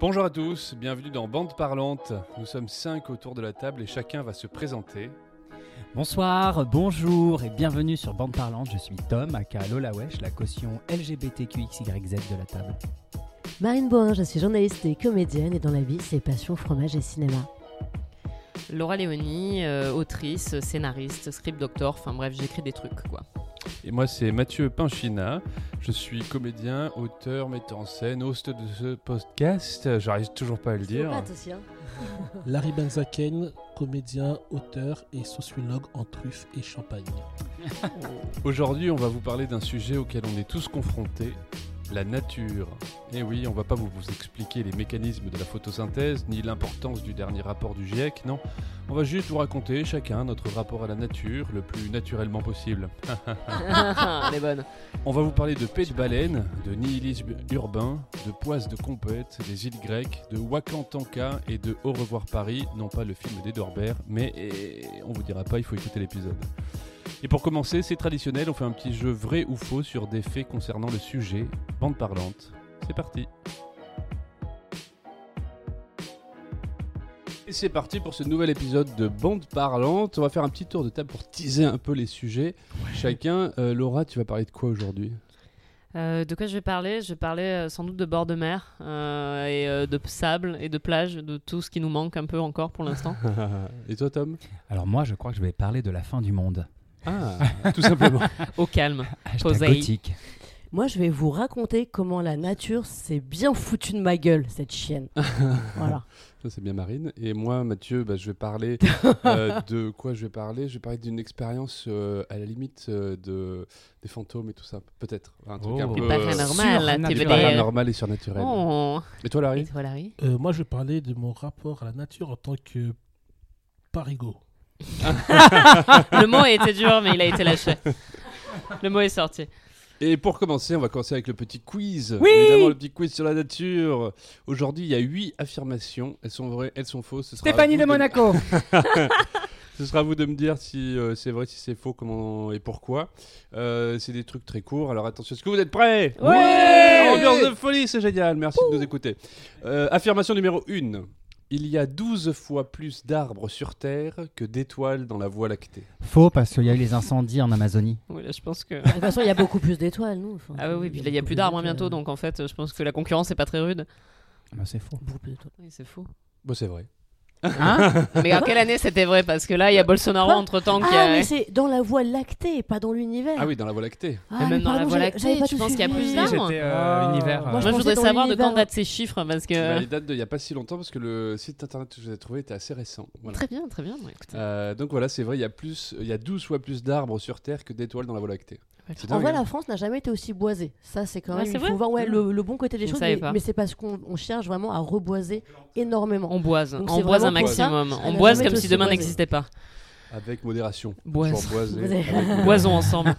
Bonjour à tous, bienvenue dans Bande Parlante. Nous sommes cinq autour de la table et chacun va se présenter. Bonsoir, bonjour et bienvenue sur Bande Parlante. Je suis Tom, aka Lola Wesh, la caution LGBTQXYZ de la table. Marine Bohin, je suis journaliste et comédienne et dans la vie, c'est passion, fromage et cinéma. Laura Léonie, euh, autrice, scénariste, script doctor, enfin bref, j'écris des trucs quoi. Et moi c'est Mathieu Pinchina, je suis comédien, auteur, metteur en scène, host de ce podcast, j'arrive toujours pas à le dire. Aussi, hein. Larry Benzaken, comédien, auteur et sociologue en truffes et champagne. Aujourd'hui on va vous parler d'un sujet auquel on est tous confrontés, la nature. Et oui, on va pas vous, vous expliquer les mécanismes de la photosynthèse, ni l'importance du dernier rapport du GIEC, non. On va juste vous raconter chacun notre rapport à la nature le plus naturellement possible. Elle est bonne. On va vous parler de paix de baleine, de nihilisme urbain, de poisse de compète, des îles grecques, de Wakantanka et de Au revoir Paris, non pas le film d'Edouard mais eh, on vous dira pas, il faut écouter l'épisode. Et pour commencer, c'est traditionnel, on fait un petit jeu vrai ou faux sur des faits concernant le sujet, bande parlante. C'est parti. Et c'est parti pour ce nouvel épisode de Bande Parlante. On va faire un petit tour de table pour teaser un peu les sujets. Chacun, Euh, Laura, tu vas parler de quoi aujourd'hui? Euh, de quoi je vais parler? Je vais parler euh, sans doute de bord de mer euh, et euh, de sable et de plage, de tout ce qui nous manque un peu encore pour l'instant. Et toi, Tom? Alors moi, je crois que je vais parler de la fin du monde. Ah, tout simplement. Au calme. Gothique. Moi, je vais vous raconter comment la nature s'est bien foutue de ma gueule, cette chienne. voilà. Ça, c'est bien Marine. Et moi, Mathieu, bah, je vais parler euh, de quoi je vais parler? Je vais parler d'une expérience euh, à la limite euh, de, des fantômes et tout ça. Peut-être. Un truc Oh. un peu paranormal, tu veux du dire. paranormal et surnaturel. Oh. Et toi, Et Larry toi, Larry? Euh, moi, je vais parler de mon rapport à la nature en tant que parigo. Le mot a été dur, mais il a été lâché. Le mot est sorti. Et pour commencer, on va commencer avec le petit quiz. Oui Évidemment, le petit quiz sur la nature. Aujourd'hui, il y a huit affirmations. Elles sont vraies, elles sont fausses. Ce sera Stéphanie vous de Monaco Ce sera à vous de me dire si euh, c'est vrai, si c'est faux, comment et pourquoi. Euh, c'est des trucs très courts. Alors attention, est-ce que vous êtes prêts Ouais Ambiance de folie, c'est génial. Merci de nous écouter. Euh, affirmation numéro 1. Il y a 12 fois plus d'arbres sur Terre que d'étoiles dans la Voie lactée. Faux, parce qu'il y a eu les incendies en Amazonie. Oui, là, je pense que. De toute façon, il y a beaucoup plus d'étoiles, nous. Enfin, Ah oui, oui, puis là, il n'y a plus d'arbres hein, bientôt, donc en fait, je pense que la concurrence n'est pas très rude. Bah, c'est faux. Beaucoup plus d'étoiles. Oui, c'est fou. Bon, c'est vrai. Hein? Mais en quelle année c'était vrai? Parce que là, il y a Bolsonaro Quoi? entre temps qui Ah, a. mais c'est dans la voie lactée, pas dans l'univers. Ah oui, dans la Voie lactée. Ah, Mais même dans la Voie lactée, je pense qu'il y a plus d'arbres. Ah. univers. Moi, euh, je Moi, je voudrais savoir de quand datent ces chiffres parce que. Bah, les dates de il n'y a pas si longtemps parce que le site internet que je vous ai trouvé était assez récent. Voilà. Très bien, très bien. Euh, donc voilà, c'est vrai, il y a plus, il y a 12 fois plus d'arbres sur Terre que d'étoiles dans la Voie lactée. En vrai, hein. la France n'a jamais été aussi boisée. Ça, c'est quand même. c'est il faut vrai voir ouais, le, le bon côté des Je choses. Mais, c'est parce qu'on on cherche vraiment à reboiser énormément. On boise, Donc on boise un ça, maximum. On boise comme si demain n'existait pas. Avec modération. Boise. Boisons ensemble.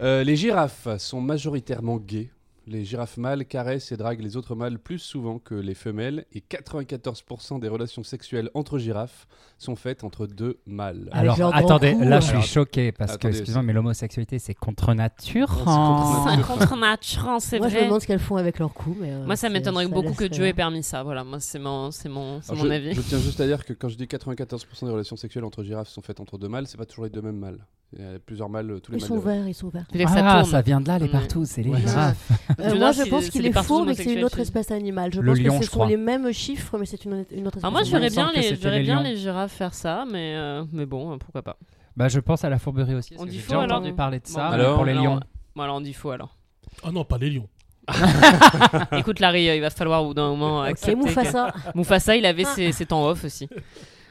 Euh, les girafes sont majoritairement gays. Les girafes mâles caressent et draguent les autres mâles plus souvent que les femelles et 94% des relations sexuelles entre girafes sont faites entre deux mâles. Alors, attendez, là je suis choqué parce que, excusez-moi, mais l'homosexualité c'est contre nature. Oh, c'est contre nature. nature, c'est Moi, je me vrai. demande ce qu'elles font avec leur cou. Mais, euh, Moi, ça m'étonnerait beaucoup que Dieu euh, ait permis ça. Voilà, moi, c'est mon, c'est mon, Alors, mon je, avis. je tiens juste à dire que quand je dis 94% des relations sexuelles entre girafes sont faites entre deux mâles, c'est pas toujours les deux mêmes mâles. Il y a plusieurs mâles, euh, tous les Ils mâles. sont de- verts, ils sont verts. Tu veux que ça Ah, vient de là les Mm. partout, c'est les Ouais. girafes. Euh, moi, je pense qu'il est faux, mais que c'est une autre espèce animale. Je Le pense lion, que ce sont crois. les mêmes chiffres, mais c'est une, une autre espèce Ah, moi, je verrais bien, les, je c'était verrais les bien lions. les girafes faire ça, mais, euh, mais bon, pourquoi pas. Bah je pense à la fourberie aussi. On dit faux, déjà alors entendu parler de ça alors, pour les lions. Alors on dit faux alors. Oh non, pas les lions. Écoute, Larry, il va falloir au bout d'un moment Ok, accepter. Mufasa. que- Mufasa, il avait ses, ses temps off aussi.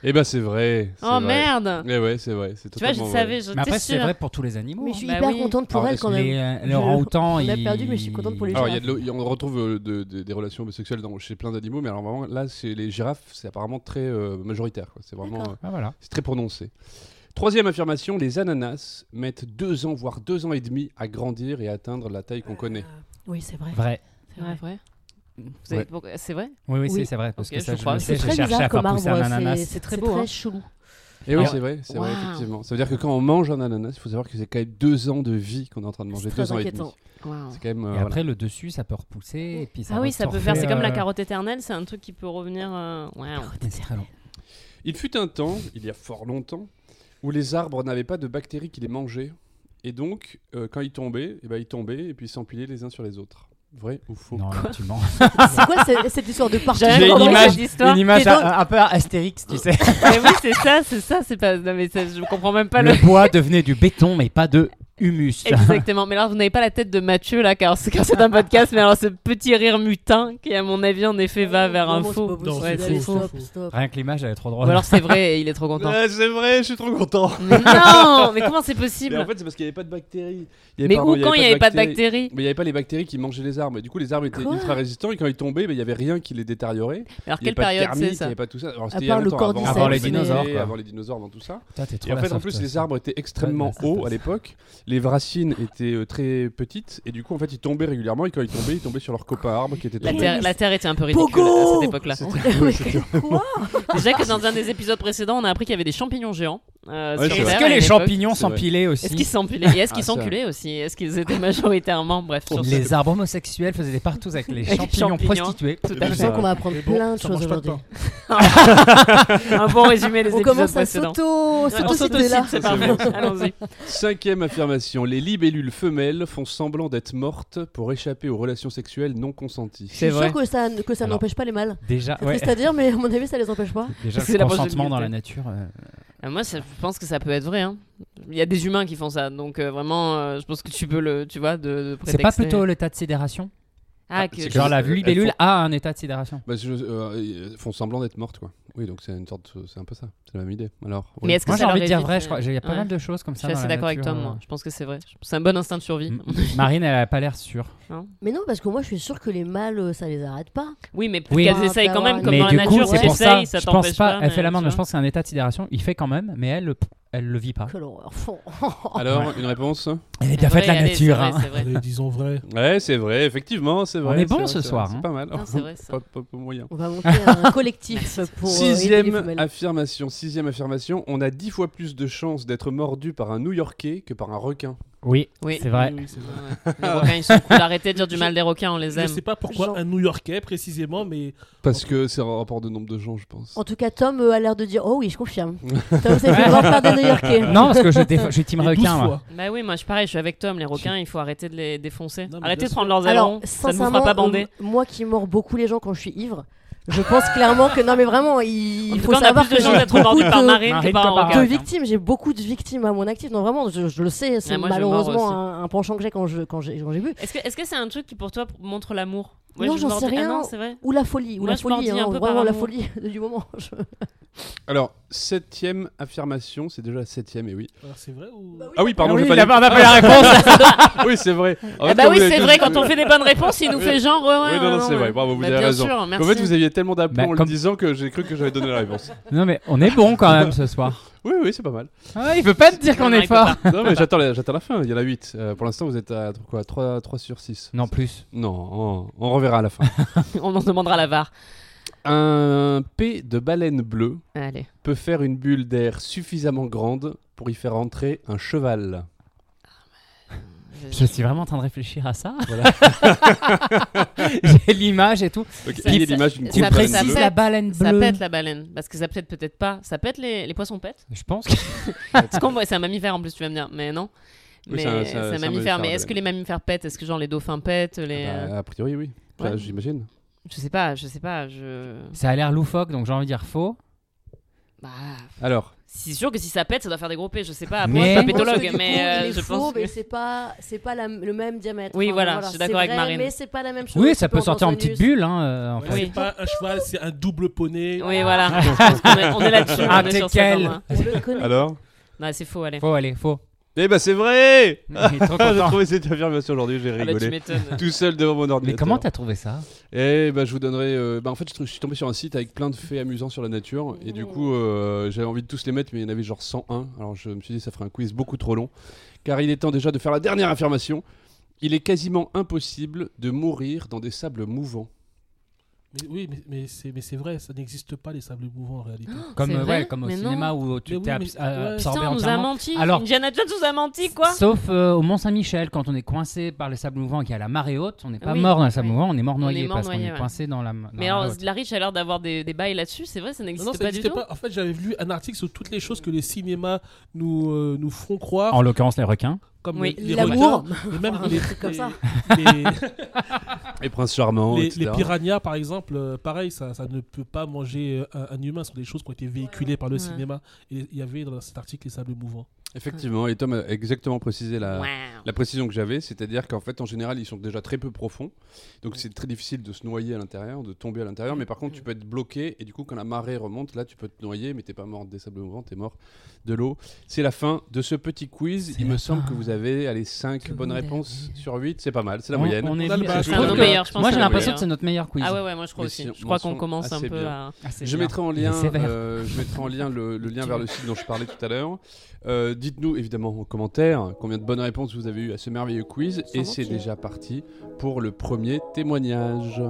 Eh ben c'est vrai. Oh vrai. merde Eh ouais, c'est vrai. c'est Tu vois, je totalement savais, vrai. je Mais après c'est vrai pour tous les animaux. Mais hein. je suis Bah hyper oui. contente pour Alors, elle quand même. Les, euh, les Je- orang-outans, on a perdu, mais je suis contente pour les Alors, il y a de l'o- on retrouve euh, de- de- des relations homosexuelles dans, chez plein d'animaux, mais alors vraiment, là, c'est les girafes, c'est apparemment très euh, majoritaire. quoi. C'est vraiment, euh, Ah voilà. c'est très prononcé. Troisième affirmation, les ananas mettent deux ans, voire deux ans et demi à grandir et à atteindre la taille qu'on connaît. Oui, c'est vrai. Vrai. C'est vrai. vrai. C'est vrai? Oui, oui, Oui. c'est- c'est vrai. Parce Ok, que ça, je je C'est C'est très bizarre à comme pousser un arbre. ananas. c'est- C'est très C'est beau, hein. très chelou. Et oui, Alors- c'est vrai, c'est vrai, effectivement. Ça veut dire que quand on mange un ananas, il faut savoir que c'est quand même deux ans de vie qu'on est en train de manger, C'est deux très ans inquiétant. et demi. C'est quand même. euh, Et voilà. après, le dessus, ça peut repousser. Et puis ça Ah oui, ça peut faire. C'est comme la carotte. carotte éternelle, c'est un truc qui peut revenir. euh. C'est long. Il fut un temps, il y a fort longtemps, où les arbres n'avaient pas de bactéries qui les mangeaient. Et donc, euh, quand ils tombaient, eh ben, ils tombaient et puis ils s'empilaient les uns sur les autres. Vrai ou faux Non, mens. C'est quoi cette, cette histoire de partout J'ai une image, une image Et donc- un, un peu Astérix, tu sais. Mais oui, c'est ça, c'est ça, c'est pas. Non, mais ça, je comprends même pas le. Le bois devenait du béton, mais pas de humus. Exactement. Mais alors, vous n'avez pas la tête de Mathieu là, car c'est car c'est un podcast. Mais alors, ce petit rire mutin qui, à mon avis, en effet, va vers un faux. Non, possible. Ouais, c'est faux. stop, stop. Rien que l'image, elle est trop Ou drôle. alors c'est vrai il est trop content. Ouais, c'est vrai, je suis trop content. Mais non, mais comment c'est Mais en possible fait, c'est parce qu'il n'y avait pas de bactéries. Il y avait- Mais pardon, où quand il n'y avait pas de bactéries Mais il n'y avait pas les bactéries qui mangeaient les arbres. Et du coup, les arbres étaient Quoi ultra résistants et quand ils tombaient, ben, il n'y avait rien qui les détériorait. Alors quelle période c'est Il n'y ça avait pas tout ça. Avant les dinosaures. Avant les dinosaures, dans tout ça. Et en fait, en plus, les arbres étaient extrêmement hauts à l'époque. Les racines étaient euh, très petites et du coup, en fait, ils tombaient régulièrement. Et quand ils tombaient, ils tombaient sur leurs copains arbres qui étaient la tombés. terre, la terre était un peu ridicule Pogo à cette époque-là. Quoi Déjà que dans un des épisodes précédents, on a appris qu'il y avait des champignons géants. euh, Ouais, Est-ce que à les champignons s'empilaient aussi Est-ce qu'ils s'empilaient est-ce qu'ils Ah, s'enculaient aussi? Est-ce qu'ils étaient majoritairement Bref, sur ce- Les arbres homosexuels faisaient des partous avec les champignons, prostitués. Tout à Je fait. sens qu'on va apprendre plein de choses aujourd'hui. un bon résumé des On épisodes commence à précédents. s'auto, on s'auto-citer là. s'autocite, c'est parfait. Allons-y. Cinquième affirmation. Les libellules femelles font semblant d'être mortes pour échapper aux relations sexuelles non consenties. C'est vrai. sûr que ça, que ça Alors, n'empêche pas les mâles. Déjà, C'est ouais, triste à dire, mais à mon avis, ça les empêche pas. déjà C'est le la consentement dans la nature. euh, Euh, Moi, ça- je pense que ça peut être vrai. hein. Il y a des humains qui font ça, donc euh, vraiment, euh, je pense que tu peux le, tu vois, de, de C'est pas prétexter. plutôt l'état de sidération Ah, Ah, que c'est que- Genre la elles libellule font- a un état de sidération. Bah, je- euh, elles font semblant d'être mortes, quoi. Oui, donc c'est une sorte, c'est un peu ça. C'est la même idée. Alors. oui. Mais est-ce que Moi j'ai envie de dire vrai, je crois. Il y a pas ouais. mal de choses comme Je ça. suis dans assez la d'accord avec nature, Tom, euh. moi. Je pense que c'est vrai. C'est un bon instinct de survie. M- Marine, elle a pas l'air sûre. Mais non, parce que moi, je suis sûr que les mâles, euh, ça les arrête pas. Oui, mais Oui. qu'elles essayent quand même, comme mais dans du la coup, nature, c'est pour ça. je pense pas. Elle fait mais, l'amende, mais je pense que c'est un état de sidération. Il fait quand même, mais elle, le- elle le vit pas. Quelle horreur. Alors, une réponse Elle est bien faite la c'est nature. vrai, hein. c'est vrai. Allez, disons vrai. Ouais, c'est vrai, effectivement, c'est vrai. est bon c'est ce vrai, c'est soir, vrai, hein. C'est pas mal. Non, c'est vrai, ça. Pas, pas- pas moyen. On va monter un collectif pour. euh, aider les Sixième femelles. affirmation. Sixième affirmation. On a dix fois plus de chances d'être mordu par un New-Yorkais que par un requin. Oui, Oui. c'est vrai. Oui, vrai. Les requins, ils sont cool. Arrêtez de dire du mal des requins, on les Je aime. sais pas pourquoi Genre- un New Yorkais précisément, mais Parce que c'est un rapport de nombre de gens, je pense. En tout cas, Tom euh, a l'air de dire Oh oui, je confirme. Tom, c'est le grand frère des New-Yorkais. Non, parce que je, déf- je suis team mais 12 requin. moi. Bah oui, moi je suis pareil, je suis avec Tom. Les requins, il faut arrêter de les défoncer. Non, Arrêtez de prendre leurs Alors, ailerons. Ça ne vous fera pas bander. euh, moi qui mords beaucoup les gens quand je suis ivre, je pense clairement que non, mais vraiment, il, faut cas, savoir que de j'ai beaucoup mordu par de, Marine que par de victimes. J'ai beaucoup de victimes à mon actif. Donc vraiment, je, je le sais, c'est Ah, malheureusement un, un penchant que j'ai quand je quand j'ai bu. Est-ce que est-ce que c'est un truc qui pour toi montre l'amour? Non, je j'en sais Ah rien. non, c'est vrai. Ou la folie, ou Moi, la folie, hein, vraiment la folie du moment. Je- Alors, septième affirmation. C'est déjà la septième, et oui. Alors, c'est vrai ou Ah oui, pardon, Ah oui, j'ai il pas a dit- pas- on n'a pas la réponse. oui, c'est vrai. En Ah fait, bah oui, c'est vrai, quand on fait des bonnes réponses, il nous fait genre. Ouais, Oui, non, non, c'est vrai, bravo, vous Bah, avez bien raison. sûr, En fait, vous aviez tellement d'aplomb Bah, en le comme- disant que j'ai cru que j'avais donné la réponse. Non, mais on est bon quand même ce soir. Oui, oui, c'est pas mal. Ah, il veut pas te dire qu'on est fort. pas. Non, mais j'attends la, j'attends la fin. Il y en a 8. pour l'instant, vous êtes à quoi 3, 3 sur 6. Non, plus. Non, on, on reverra à la fin. On en demandera la VAR. Un P de baleine bleue Allez. peut faire une bulle d'air suffisamment grande pour y faire entrer un cheval. Je suis vraiment en train de réfléchir à ça. Voilà. J'ai l'image et tout. Ok, Ça- il y a ça- l'image d'une ça pète, baleine ça bleue. la baleine Ça pète la baleine. Parce que ça pète peut-être pas. Ça pète les, les poissons pètent Je pense. que- C'est un mammifère en plus, tu vas me dire. Mais non. Oui, Mais c'est un- c'est c'est un- un, c'est un mammifère. mammifère, Mais est-ce que les mammifères pètent? Est-ce que genre les dauphins pètent les... euh, Bah, a priori, oui. Enfin, Ouais. J'imagine. Je sais pas, je sais pas. Je... Ça a l'air loufoque, donc j'ai envie de dire faux. Bah, Alors, c'est sûr que si ça pète, ça doit faire des gros P. Je sais pas. Après, Mais- je suis pas pétologue, mais coup, euh, je faux, pense. mais que- c'est pas c'est pas la- le même diamètre. Oui, Enfin, voilà, je suis d'accord avec vrai, Marine. Mais c'est pas la même chose. Oui, ça peut sortir en petite bulle, hein, euh, en Ouais, fait. Oui. C'est pas un cheval, c'est un double poney. Oui, voilà. Je pense qu'on est, on est là-dessus. Ah, on t'es quel. On connaît. alors Non, c'est faux, allez. Faux, allez, faux. Eh ben, c'est vrai Il est trop J'ai content. trouvé cette affirmation aujourd'hui, j'ai Ah bah, tu rigolé. m'étonnes. Tout seul devant mon ordinateur. Mais comment t'as trouvé ça? Eh ben, je vous donnerai. euh, bah, en fait, je suis tombé sur un site avec plein de faits amusants sur la nature. Et du coup, euh, j'avais envie de tous les mettre, mais il y en avait genre 101. Alors, je me suis dit, ça ferait un quiz beaucoup trop long. Car il est temps déjà de faire la dernière affirmation. Il est quasiment impossible de mourir dans des sables mouvants. Mais oui, mais, mais c'est mais c'est vrai, ça n'existe pas les sables mouvants en réalité. Comme, C'est euh, vrai ouais, comme au Mais non. cinéma où tu Mais oui, t'es abs- euh, ouais. absorbé Putain, on nous a entièrement. menti. Alors- Indiana Jones nous a menti, quoi. Sauf euh, au Mont-Saint-Michel, quand on est coincé par les sables mouvants et qu'il y a la marée haute, on n'est pas Oui, mort dans les sables oui. mouvants, on est mort noyé mort parce qu'on est ouais. coincé dans la, dans Mais la alors, haute. la riche a l'air d'avoir des, des bails là-dessus, c'est vrai, ça Non, n'existe non, ça pas du n'existait tout. pas. En fait, j'avais lu un article sur toutes les choses que les cinémas nous, euh, nous font croire, En l'occurrence, les requins. Comme Oui. les L'amour. requins, et même Un les, truc comme les- ça. les- Et Prince Charmant, les, etc. les piranhas, par exemple, euh, pareil, ça, ça ne peut pas manger euh, un, un humain. Ce sont des choses qui ont été véhiculées par le Ouais. cinéma. Et il y avait dans cet article les sables mouvants. Effectivement, et Tom a exactement précisé la, Wow. la précision que j'avais, c'est-à-dire qu'en fait, en général, ils sont déjà très peu profonds, donc c'est très difficile de se noyer à l'intérieur, de tomber à l'intérieur, mais par contre, tu peux être bloqué, et du coup, quand la marée remonte, là, tu peux te noyer, mais t'es pas mort des sables mouvants, t'es mort de l'eau. C'est la fin de ce petit quiz. Il me semble que vous avez allez, 5 Tout le bonnes est réponses sur 8, c'est pas mal, c'est la On- moyenne. on est On bas. Je un pense Moi, j'ai l'impression que c'est notre meilleur quiz. Ah ouais, ouais, moi je crois aussi. Je crois qu'on commence un peu bien. à. Ah, Je mettrai en est lien, euh, je mettrai en lien le, le lien vers le site dont je parlais tout à l'heure. Euh, Dites-nous évidemment en commentaire combien de bonnes réponses vous avez eu à ce merveilleux quiz. Sans Et c'est mentir. déjà parti pour le premier témoignage.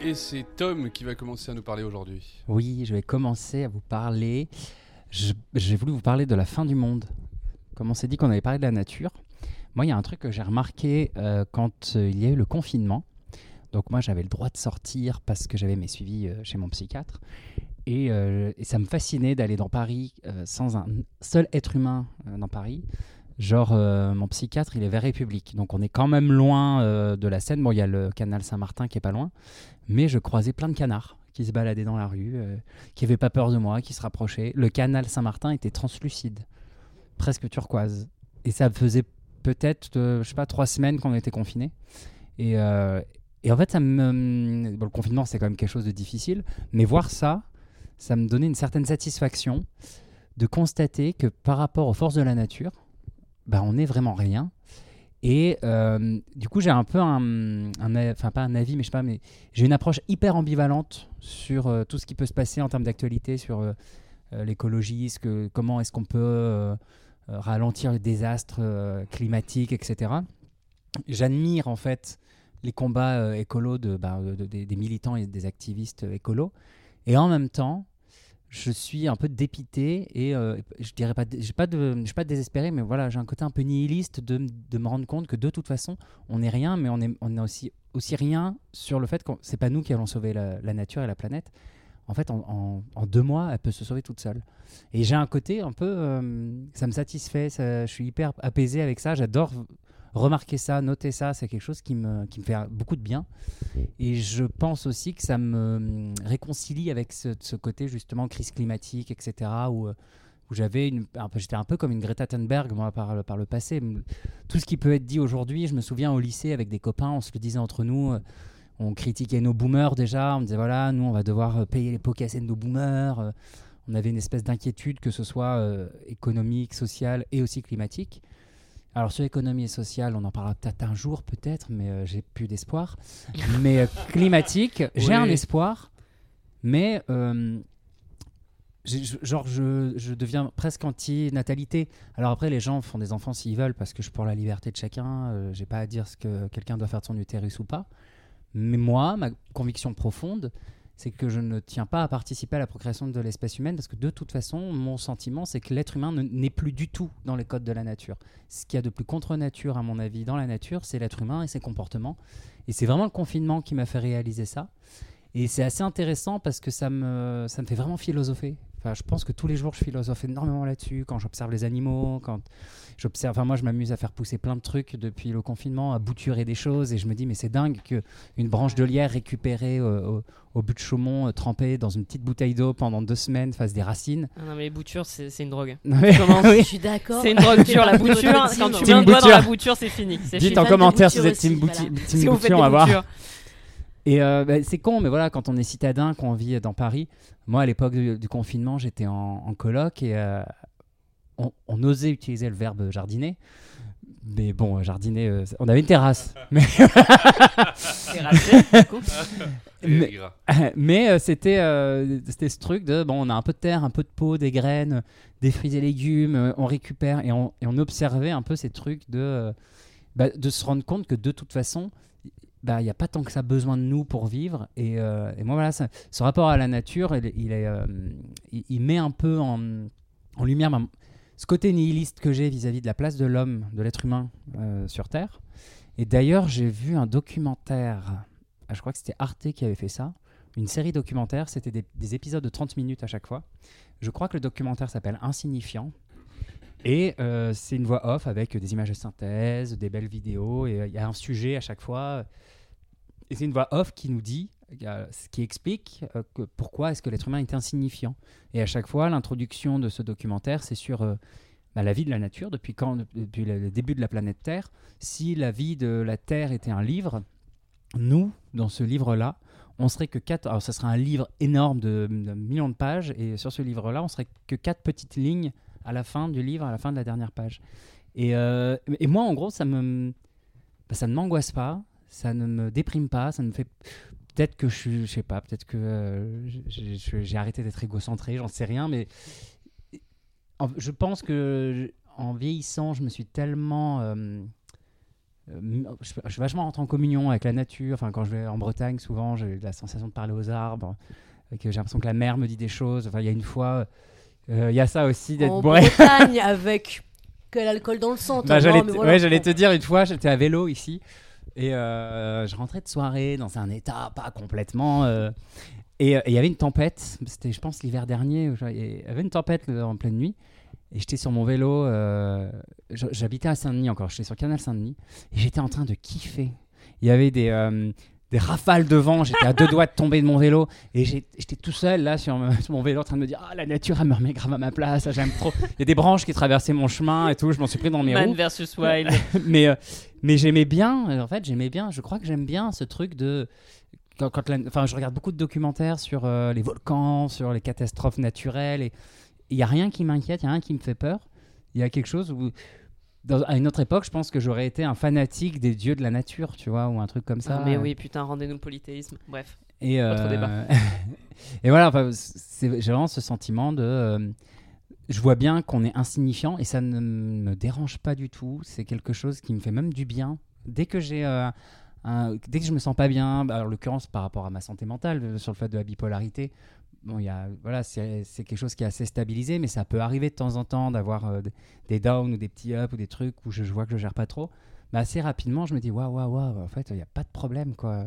Et c'est Tom qui va commencer à nous parler aujourd'hui. Oui, je vais commencer à vous parler. je- J'ai voulu vous parler de la fin du monde. Comme on s'est dit qu'on avait parlé de la nature, moi, il y a un truc que j'ai remarqué euh, quand euh, il y a eu le confinement. Donc, moi, j'avais le droit de sortir parce que j'avais mes suivis euh, chez mon psychiatre. Et, ça me fascinait d'aller dans Paris sans un seul être humain dans Paris. Genre, mon psychiatre, il est vers République. Donc, on est quand même loin de la Seine. Bon, il y a le canal Saint-Martin qui est pas loin. Mais je croisais plein de canards qui se baladaient dans la rue, qui n'avaient pas peur de moi, qui se rapprochaient. Le canal Saint-Martin était translucide, presque turquoise. Et ça faisait peut-être, euh, je sais pas, trois semaines qu'on était confinés. Et, euh, et en fait, le confinement, c'est quand même quelque chose de difficile. Mais voir ça, ça me donnait une certaine satisfaction de constater que par rapport aux forces de la nature, bah, on n'est vraiment rien. Et euh, du coup, j'ai un peu un, enfin pas un avis, mais je sais pas, mais j'ai une approche hyper ambivalente sur tout ce qui peut se passer en termes d'actualité, sur euh, l'écologie, comment est-ce qu'on peut ralentir les désastres euh, climatiques, etc. J'admire en fait les combats euh, écolos bah, de- de- des, militants et des activistes euh, écolos, et en même temps, je suis un peu dépité et euh, je dirais pas, j'ai pas je suis pas désespéré, mais voilà, j'ai un côté un peu nihiliste de, de me rendre compte que de toute façon, on n'est rien, mais on est, on est aussi, aussi rien sur le fait que c'est pas nous qui allons sauver la nature et la planète. En fait, en, deux mois, elle peut se sauver toute seule. Et j'ai un côté un peu, euh, ça me satisfait, je suis hyper apaisé avec ça. J'adore remarquer ça, noter ça. C'est quelque chose qui me, qui me fait beaucoup de bien. Et je pense aussi que ça me hum, réconcilie avec ce, côté justement crise climatique, etc. Où, euh, où j'avais j'étais un peu comme une Greta Thunberg moi par, le- passé. Tout ce qui peut être dit aujourd'hui, je me souviens au lycée avec des copains, on se le disait entre nous. euh, on critiquait nos boomers déjà, on disait voilà, nous on va devoir euh, payer les pots cassés de nos boomers. euh, on avait une espèce d'inquiétude que ce soit euh, économique, sociale et aussi climatique. Alors sur l'économie et sociale, on en parlera peut-être un jour peut-être, mais euh, j'ai plus d'espoir. mais euh, climatique, j'ai un espoir, mais genre je, je deviens presque anti-natalité. Alors après, les gens font des enfants s'ils veulent parce que je suis pour la liberté de chacun. j'ai pas à dire ce que quelqu'un doit faire de son utérus ou pas. Mais moi, ma conviction profonde, c'est que je ne tiens pas à participer à la procréation de l'espèce humaine parce que de toute façon, mon sentiment, c'est que l'être humain ne- n'est plus du tout dans les codes de la nature. Ce qu'il y a de plus contre nature, à mon avis, dans la nature, c'est l'être humain et ses comportements. Et c'est vraiment le confinement qui m'a fait réaliser ça. Et c'est assez intéressant parce que ça me, ça me fait vraiment philosopher. Enfin, je pense que tous les jours, je philosophe énormément là-dessus. Quand j'observe les animaux, quand j'observe. Enfin, moi, je m'amuse à faire pousser plein de trucs depuis le confinement, à bouturer des choses. Et je me dis, mais c'est dingue qu'une branche de lierre récupérée euh, au, au but de Chaumont, euh, trempée dans une petite bouteille d'eau pendant deux semaines, fasse des racines. Ah non, mais les boutures, c'est c'est une drogue. Comment Je suis d'accord. C'est une drogue dure, la bouture. Quand tu mets un doigt dans la bouture. c'est fini. C'est Dites en commentaire si vous bouture êtes team, aussi, bouti- voilà. team Si vous faites bouture, on va voir. Et euh, bah, c'est con, mais voilà, quand on est citadin, qu'on vit dans Paris, moi à l'époque du, du confinement, j'étais en, en coloc et euh, on, on osait utiliser le verbe jardiner. Mais bon, jardiner, euh, on avait une terrasse. Mais, Terrassé, du coup. Et Mais- euh, c'était euh, c'était ce truc de bon, on a un peu de terre, un peu de peau, des graines, des fruits et légumes, on récupère et on, et on observait un peu ces trucs de, euh, bah, de se rendre compte que de toute façon, bah, il n'y a pas tant que ça besoin de nous pour vivre. Et, euh, moi, voilà, ce rapport à la nature, il, est- il euh, met un peu en, en lumière ce côté nihiliste que j'ai vis-à-vis de la place de l'homme, de l'être humain euh, sur Terre. Et d'ailleurs, j'ai vu un documentaire, ah, je crois que c'était Arte qui avait fait ça, une série documentaire, c'était des épisodes de 30 minutes à chaque fois. Je crois que le documentaire s'appelle Insignifiant. Et euh, c'est une voix off avec des images de synthèse, des belles vidéos, et euh, il y a un sujet à chaque fois. Et c'est une voix off qui nous dit, qui explique euh, pourquoi est-ce que l'être humain est insignifiant. Et à chaque fois, l'introduction de ce documentaire, c'est sur bah, la vie de la nature, depuis, quand, depuis le le début de la planète Terre. Si la vie de la Terre était un livre, nous, dans ce livre-là, on serait que quatre. Alors, ça serait un livre énorme de, de millions de pages, et sur ce livre-là, on serait que quatre petites lignes à la fin du livre, à la fin de la dernière page. Et, euh, moi, en gros, ça me, bah, ça ne m'angoisse pas, ça ne me déprime pas, ça ne me fait. Peut-être que je suis, je sais pas, peut-être que euh, j'ai- arrêté d'être égocentré, j'en sais rien, mais je pense que en vieillissant, je me suis tellement euh, je, suis vachement rentré en communion avec la nature. Enfin, quand je vais en Bretagne, souvent, j'ai la sensation de parler aux arbres. j'ai l'impression que la mer me dit des choses. Enfin, il y a une fois, euh, il y a ça aussi d'être En bourré. Bretagne, avec que l'alcool dans le sang. Bah, j'allais voilà. ouais, j'allais te dire une fois, j'étais à vélo ici et euh, je rentrais de soirée dans un état pas complètement. euh, et euh, il y avait une tempête. C'était, je pense, l'hiver dernier. Il y avait une tempête euh, en pleine nuit. Et j'étais sur mon vélo. euh, j'habitais à Saint-Denis encore. J'étais sur Canal Saint-Denis. Et j'étais en train de kiffer. Il y avait des. Des rafales de vent, j'étais à deux doigts de tomber de mon vélo et j'étais tout seul là sur, me- sur mon vélo en train de me dire ah la nature elle me remet grave à ma place, j'aime trop. Il y a des branches qui traversaient mon chemin et tout, je m'en suis pris dans mes roues Man versus Wild. mais euh, mais j'aimais bien euh, en fait j'aimais bien je crois que j'aime bien ce truc de quand, quand la- enfin je regarde beaucoup de documentaires sur euh, les volcans sur les catastrophes naturelles et il y a rien qui m'inquiète il y a rien qui me fait peur il y a quelque chose où dans- à une autre époque je pense que j'aurais été un fanatique des dieux de la nature tu vois ou un truc comme ça Ah, mais oui, putain, rendez-nous le polythéisme. Bref. et, Autre euh, débat. et voilà, enfin, j'ai vraiment ce sentiment de. euh, je vois bien qu'on est insignifiant et ça ne me dérange pas du tout. C'est quelque chose qui me fait même du bien. Dès que j'ai. euh, dès que je me sens pas bien, bah, en l'occurrence par rapport à ma santé mentale, sur le fait de la bipolarité, bon, y a, voilà, c'est quelque chose qui est assez stabilisé, mais ça peut arriver de temps en temps d'avoir euh, des- downs ou des petits ups ou des trucs où je, vois que je gère pas trop. Mais assez rapidement, je me dis waouh, waouh, waouh, en fait, il n'y a pas de problème, quoi.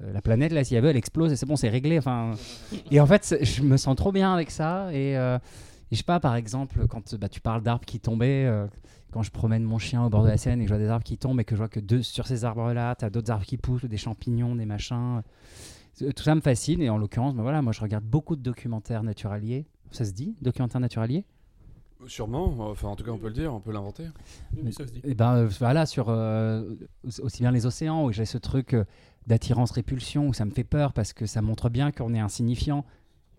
Euh, la planète, là, s'il y avait, elle explose et c'est bon, c'est réglé. Enfin, et en fait, je me sens trop bien avec ça. Et, euh, je sais pas, par exemple, quand bah, tu parles d'arbres qui tombaient, quand je promène mon chien au bord de la Seine et que je vois des arbres qui tombent et que je vois que deux, sur ces arbres-là, tu as d'autres arbres qui poussent, des champignons, des machins. Euh, Tout ça me fascine. Et en l'occurrence, bah, voilà, moi, je regarde beaucoup de documentaires naturaliers. Ça se dit, documentaires naturaliers? Sûrement, enfin en tout cas on peut le dire, on peut l'inventer. Oui, ça se dit. Et ben euh, voilà, sur euh, aussi bien les océans, où j'ai ce truc euh, d'attirance-répulsion, où ça me fait peur parce que ça montre bien qu'on est insignifiant.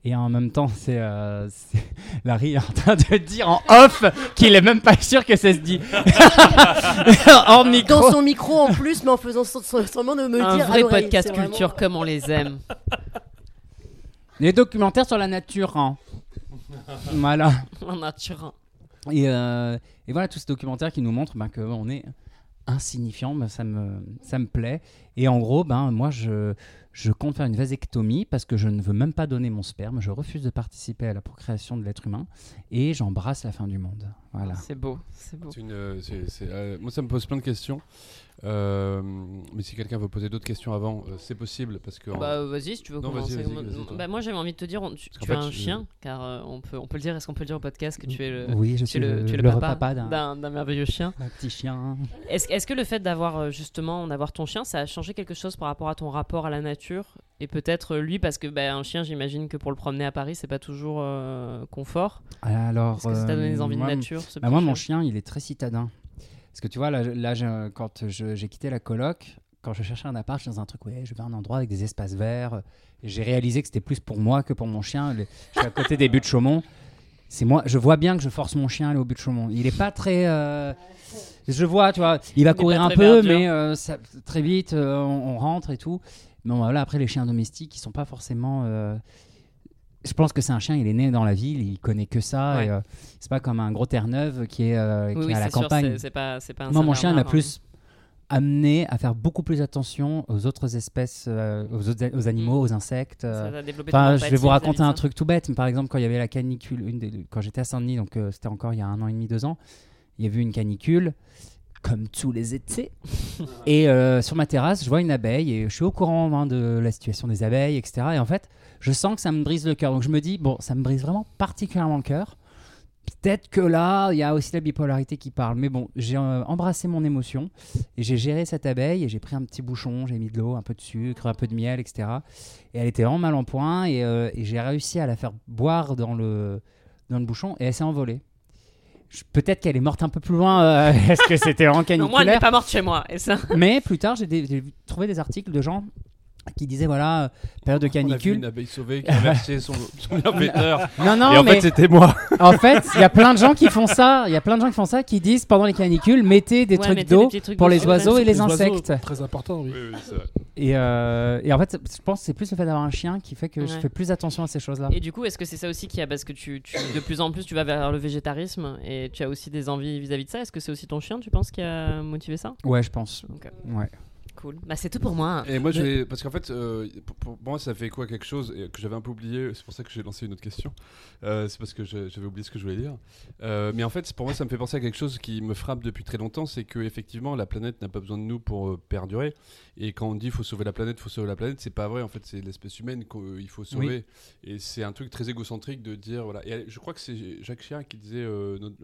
Et en même temps, c'est euh, Larry est en train de dire en off qu'il est même pas sûr que ça se dit. en micro. Dans son micro en plus, mais en faisant semblant de me Un dire. à vrai podcast vraiment- culture comme on les aime. Les documentaires sur la nature. hein. voilà. En nature. Et, euh, et voilà, tous ces documentaires qui nous montrent ben, qu'on est insignifiant, ben, ça, me, ça me plaît. Et en gros, ben, moi, je, je compte faire une vasectomie parce que je ne veux même pas donner mon sperme. Je refuse de participer à la procréation de l'être humain et j'embrasse la fin du monde. Voilà. C'est beau, c'est beau. C'est une, euh, euh, moi ça me pose plein de questions. Euh, mais si quelqu'un veut poser d'autres questions avant, euh, c'est possible parce que. en- Bah vas-y si tu veux Non, commencer. bah, moi j'avais envie de te dire, on- tu, as fait, un je- chien, car euh, on, peut, on peut le dire, est-ce qu'on peut le dire au podcast que tu es le, oui, je tu suis le, le, tu es le le papa, papa d'un merveilleux chien. d'un petit chien. Est-ce est-ce que le fait d'avoir euh, justement d'avoir ton chien, ça a changé quelque chose par rapport à ton rapport à la nature et peut-être euh, lui parce que bah, un chien, j'imagine que pour le promener à Paris, c'est pas toujours euh, confort. Alors, Est-ce que ça t'a donné des euh, envies de nature ce Bah, petit moi, mon chien, il est très citadin. Parce que tu vois, là, je- là je- quand je- j'ai quitté la coloc, quand je cherchais un appart, j'étais dans un truc, ouais, je veux un endroit avec des espaces verts. J'ai réalisé que c'était plus pour moi que pour mon chien. Je suis à côté des buts de Chaumont. c'est moi. Je vois bien que je force mon chien à aller au but de Chaumont. Il est pas très. euh, je vois, tu vois, il va Il courir un peu, mais euh, ça- très vite, euh, on, on rentre et tout. Mais bon, voilà, après, les chiens domestiques, ils sont pas forcément. Euh, Je pense que c'est un chien, il est né dans la ville, il connaît que ça. Ouais. euh, c'est pas comme un gros Terre-Neuve qui est, euh, qui Oui, est oui, à la sûr, campagne. c'est- c'est pas, c'est pas un Moi, mon chien m'a hein. plus amené à faire beaucoup plus attention aux autres espèces, euh, aux, autres- aux animaux, aux insectes. euh, Ça ton Enfin, je vais vous raconter un truc tout bête. Mais par exemple, quand il y avait la canicule, une des- quand j'étais à Saint-Denis, donc euh, c'était encore il y a un an et demi, deux ans, il y a eu une canicule, comme tous les étés. et euh, sur ma terrasse, je vois une abeille et je suis au courant hein, de la situation des abeilles, etc. Et en fait, je sens que ça me brise le cœur. Donc je me dis, bon, ça me brise vraiment particulièrement le cœur. Peut-être que là, il y a aussi la bipolarité qui parle. Mais bon, j'ai euh, embrassé mon émotion et j'ai géré cette abeille et j'ai pris un petit bouchon, j'ai mis de l'eau, un peu de sucre, un peu de miel, etc. Et elle était vraiment mal en point et, euh, et j'ai réussi à la faire boire dans le, dans le bouchon et elle s'est envolée. Peut-être qu'elle est morte un peu plus loin, euh, est-ce que c'était en Non, moi, elle n'est caniculaire pas morte chez moi. Et ça, Mais plus tard, j'ai trouvé des articles de gens qui disaient voilà, euh, période de On a vu canicule. une abeille sauvée qui a versé son, son bienfaiteur. Non, non, Et en mais fait, c'était moi. en fait, il y a plein de gens qui font ça. Il y a plein de gens qui font ça, qui disent pendant les canicules, mettez des Ouais, trucs mettez des d'eau petits trucs pour d'eau les oiseaux et les Les oiseaux, insectes. Très important, oui. c'est vrai. Et, euh, et en fait, je pense que c'est plus le fait d'avoir un chien qui fait que je Ouais. fais plus attention à ces choses-là. Et du coup, est-ce que c'est ça aussi qui a parce que tu, tu- de plus en plus tu vas vers le végétarisme et tu as aussi des envies vis-à-vis de ça Est-ce que c'est aussi ton chien, tu penses, qui a motivé ça? Ouais, je pense. Ok. Ouais. Cool. Bah c'est tout pour moi. Et moi, je vais- parce qu'en fait, euh, pour, pour moi, ça fait quoi quelque chose et que j'avais un peu oublié. C'est pour ça que j'ai lancé une autre question. Euh, c'est parce que j'avais oublié ce que je voulais dire. Euh, mais en fait, pour moi, ça me fait penser à quelque chose qui me frappe depuis très longtemps, c'est que effectivement, la planète n'a pas besoin de nous pour perdurer. Et quand on dit faut sauver la planète, faut sauver la planète, c'est pas vrai. En fait, c'est l'espèce humaine qu'il faut sauver. Et c'est un truc très égocentrique de dire voilà. Et je crois que c'est Jacques Chirac qui disait euh, notre-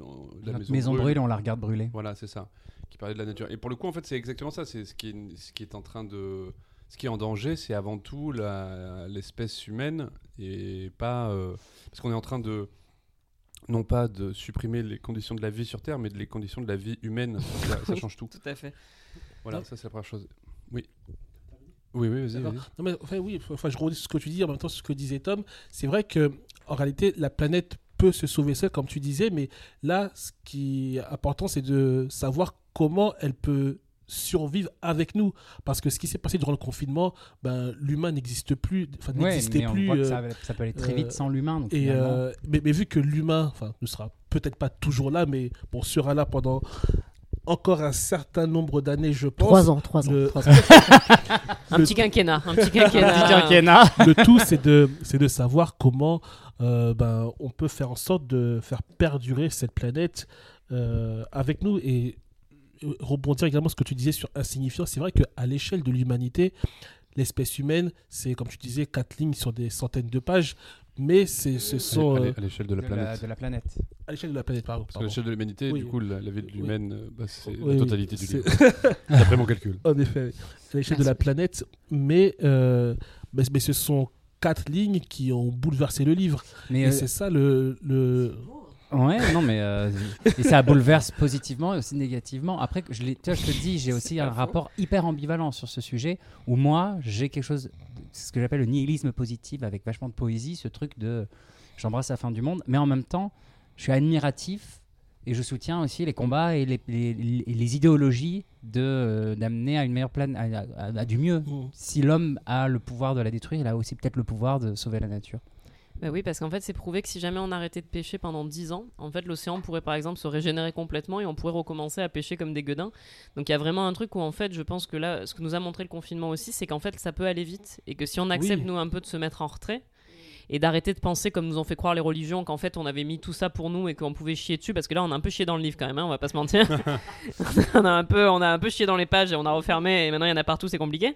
la maison, maison brûle. brûle, on la regarde brûler. Voilà, c'est ça. Qui parlait de la nature. Et pour le coup, en fait, c'est exactement ça. C'est ce qui est, ce qui est en train de, ce qui est en danger, c'est avant tout l'espèce humaine et pas euh, parce qu'on est en train de non pas de supprimer les conditions de la vie sur Terre, mais de les conditions de la vie humaine. Ça, ça change tout. Tout à fait. Voilà, ça c'est la première chose. Oui. Oui, oui, vas-y. Non, mais enfin, oui, enfin, je sur ce que tu dis en même temps ce que disait Tom. C'est vrai que en réalité, la planète peut se sauver seule, comme tu disais, mais là, ce qui est important, c'est de savoir comment elle peut survivre avec nous. Parce que ce qui s'est passé durant le confinement, ben, l'humain n'existe plus, enfin, Ouais, n'existait plus. euh, ça, ça peut aller très vite euh, sans l'humain. donc et finalement- euh, mais, mais vu que l'humain, enfin, ne sera peut-être pas toujours là, mais bon, sera là pendant encore un certain nombre d'années, je pense. Trois ans, trois ans. Le- trois ans. Un petit quinquennat. Un petit quinquennat. Le tout, c'est de, c'est de savoir comment euh, ben, on peut faire en sorte de faire perdurer cette planète euh, avec nous. Et euh, rebondir également sur ce que tu disais sur insignifiant, c'est vrai qu'à l'échelle de l'humanité, l'espèce humaine, c'est comme tu disais, quatre lignes sur des centaines de pages, mais c'est, ce sont À euh, à l'échelle de la de, planète. la, de la planète. à l'échelle de la planète, pardon. Parce qu'à l'échelle de l'humanité, Oui. du coup, la, la vie de l'humaine, euh, bah, c'est Oui, la totalité du livre. D'après mon calcul. En effet, à l'échelle de la planète, mais, euh, mais, mais ce sont quatre lignes qui ont bouleversé le livre. Mais Et euh, c'est ça le, le, Ouais, non, mais euh, et ça bouleverse positivement et aussi négativement. Après, je, l'ai- tu vois, je te dis, j'ai aussi un rapport hyper ambivalent sur ce sujet où moi, j'ai quelque chose, ce que j'appelle le nihilisme positif avec vachement de poésie, ce truc de j'embrasse la fin du monde, mais en même temps, je suis admiratif et je soutiens aussi les combats et les, les- les- les idéologies de euh, d'amener à une meilleure planète, à, à- à du mieux. Mm. Si l'homme a le pouvoir de la détruire, il a aussi peut-être le pouvoir de sauver la nature. Bah oui, parce qu'en fait, c'est prouvé que si jamais on arrêtait de pêcher pendant 10 ans, en fait, l'océan pourrait par exemple se régénérer complètement et on pourrait recommencer à pêcher comme des guedins. Donc il y a vraiment un truc où en fait, je pense que là, ce que nous a montré le confinement aussi, c'est qu'en fait, ça peut aller vite et que si on accepte Oui. nous un peu de se mettre en retrait et d'arrêter de penser comme nous ont fait croire les religions qu'en fait on avait mis tout ça pour nous et qu'on pouvait chier dessus parce que là on a un peu chié dans le livre quand même hein, on va pas se mentir on a un peu on a un peu chié dans les pages et on a refermé et maintenant il y en a partout c'est compliqué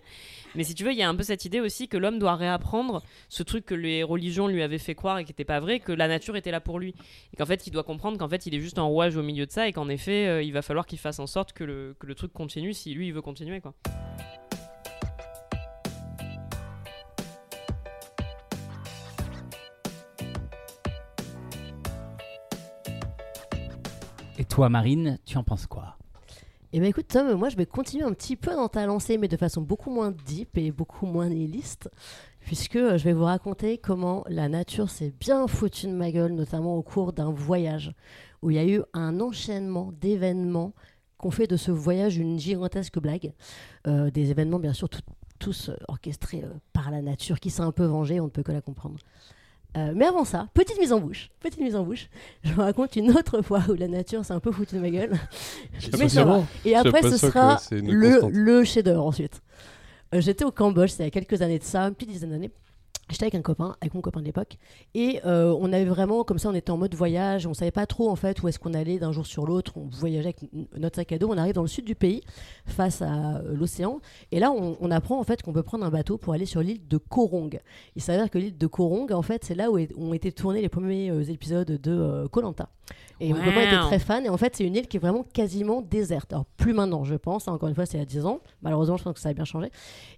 mais si tu veux il y a un peu cette idée aussi que l'homme doit réapprendre ce truc que les religions lui avaient fait croire et qui n'était pas vrai, que la nature était là pour lui. Et qu'en fait, il doit comprendre qu'en fait, il est juste un rouage au milieu de ça et qu'en effet, euh, il va falloir qu'il fasse en sorte que le, que le truc continue si lui, il veut continuer. Quoi. Marine, tu en penses quoi? Eh bien écoute Tom, moi je vais continuer un petit peu dans ta lancée, mais de façon beaucoup moins deep et beaucoup moins nihiliste, puisque euh, je vais vous raconter comment la nature s'est bien foutue de ma gueule, notamment au cours d'un voyage, où il y a eu un enchaînement d'événements qu'on fait de ce voyage une gigantesque blague. Euh, des événements, bien sûr, tous euh, orchestrés par la nature, qui s'est un peu vengée, on ne peut que la comprendre. Euh, mais avant ça, petite mise en bouche, petite mise en bouche, je vous raconte une autre fois où la nature s'est un peu foutue de ma gueule. mais ça va. Et après, ce sera c'est le, le chef-d'œuvre ensuite. Euh, J'étais au Cambodge, c'était il y a quelques années de ça, une petite dizaine d'années. J'étais avec un copain, avec mon copain de l'époque, et euh, on avait vraiment, comme ça, on était en mode voyage, on savait pas trop en fait où est-ce qu'on allait d'un jour sur l'autre, on voyageait avec notre sac à dos, on arrive dans le sud du pays, face à euh, l'océan, et là on, apprend en fait qu'on peut prendre un bateau pour aller sur l'île de Korong. Il s'avère que l'île de Korong, en fait, c'est là où ont été tournés les premiers euh, épisodes de Colanta. Et mon copain était Wow. très fan, et en fait c'est une île qui est vraiment quasiment déserte. Alors plus maintenant, je pense, hein, encore une fois c'est il y a 10 ans, malheureusement je pense que ça a bien changé.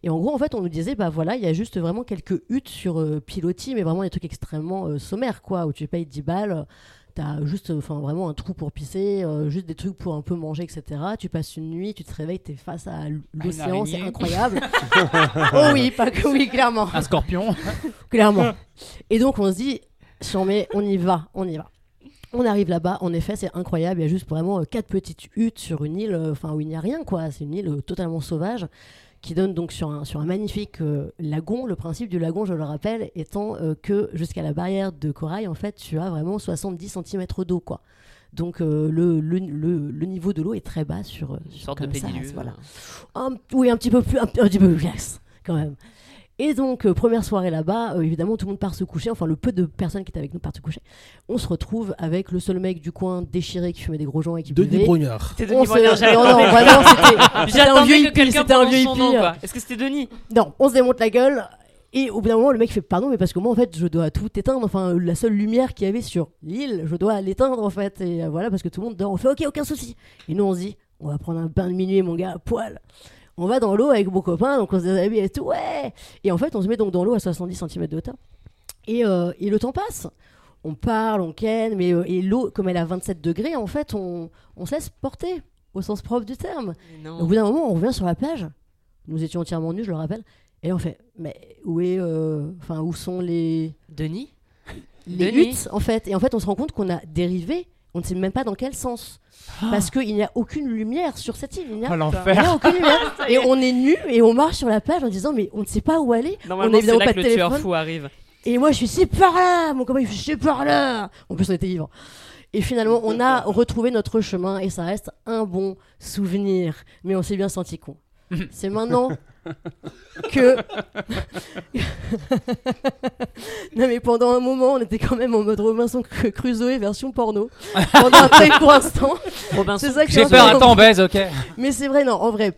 Et en gros, en fait, on nous disait, bah voilà, il y a juste vraiment quelques huttes sur euh, pilotis, mais vraiment des trucs extrêmement euh, sommaires, quoi, où tu payes 10 balles, t'as juste, enfin, vraiment un trou pour pisser, euh, juste des trucs pour un peu manger, etc. Tu passes une nuit, tu te réveilles, t'es face à l'océan, c'est incroyable. oh oui, pas que oui, clairement, Un scorpion. clairement. Et donc, on se dit, si on, met, on y va, on y va. On arrive là-bas, en effet, c'est incroyable. Il y a juste vraiment euh, quatre petites huttes sur une île, euh, enfin où il n'y a rien, quoi. C'est une île euh, totalement sauvage qui donne donc sur un, sur un magnifique euh, lagon. Le principe du lagon, je le rappelle, étant euh, que jusqu'à la barrière de corail, en fait, tu as vraiment 70 cm d'eau, quoi. Donc euh, le, le, le- le niveau de l'eau est très bas sur, Une sur sorte de voilà. Un- oui, un petit peu plus, un, un petit peu plus, yes, quand même. Et donc, euh, première soirée là-bas, euh, évidemment, tout le monde part se coucher. Enfin, le peu de personnes qui étaient avec nous partent se coucher. On se retrouve avec le seul mec du coin déchiré qui fumait des gros joints et qui Denis buvait. Brognard. C'était On Denis se- Brognard, j'avais Non, non, vraiment, c'était- c'était un J'attendais vieux que hippie. quelqu'un C'était un vieux prononce son nom, hippie. quoi. Est-ce que c'était Denis? Non, on se démonte la gueule. Et au bout d'un moment, le mec fait Pardon, mais parce que moi, en fait, je dois tout éteindre. Enfin, la seule lumière qu'il y avait sur l'île, je dois l'éteindre, en fait. Et euh, voilà, parce que tout le monde dort. On fait Ok, aucun souci. Et nous, on se dit On va prendre un bain de minuit, mon gars, à poil. On va dans l'eau avec mon copain, donc on se déshabille et tout, ouais. Et en fait, on se met donc dans l'eau à 70 cm de hauteur. Et, euh, et le temps passe. On parle, on ken, mais euh, et l'eau, comme elle a 27 degrés, en fait, on, on se laisse porter, au sens propre du terme. Au bout d'un moment, on revient sur la plage. Nous étions entièrement nus, je le rappelle. Et on fait, mais où est, euh, enfin, où sont les, Denis? les Denis? huttes en fait? Et en fait, on se rend compte qu'on a dérivé. On ne sait même pas dans quel sens, parce qu'il n'y a aucune lumière sur cette île. Il n'y a, Oh il n'y l'enfer. a aucune lumière. et on est nus et on marche sur la plage en disant, mais on ne sait pas où aller. Normalement, c'est évidemment là pas que de le tueur téléphone. fou arrive. Et moi, je suis c'est par là. Mon copain, il fait c'est par là. En plus, on était vivants. Et finalement, on a retrouvé notre chemin et ça reste un bon souvenir. Mais on s'est bien senti con. C'est maintenant que. non, mais pendant un moment, on était quand même en mode Robinson Cru- Crusoe version porno. Pendant un très court instant. Robinson. J'ai un peur, peu- attends, on baise, ok. mais c'est vrai, non, en vrai.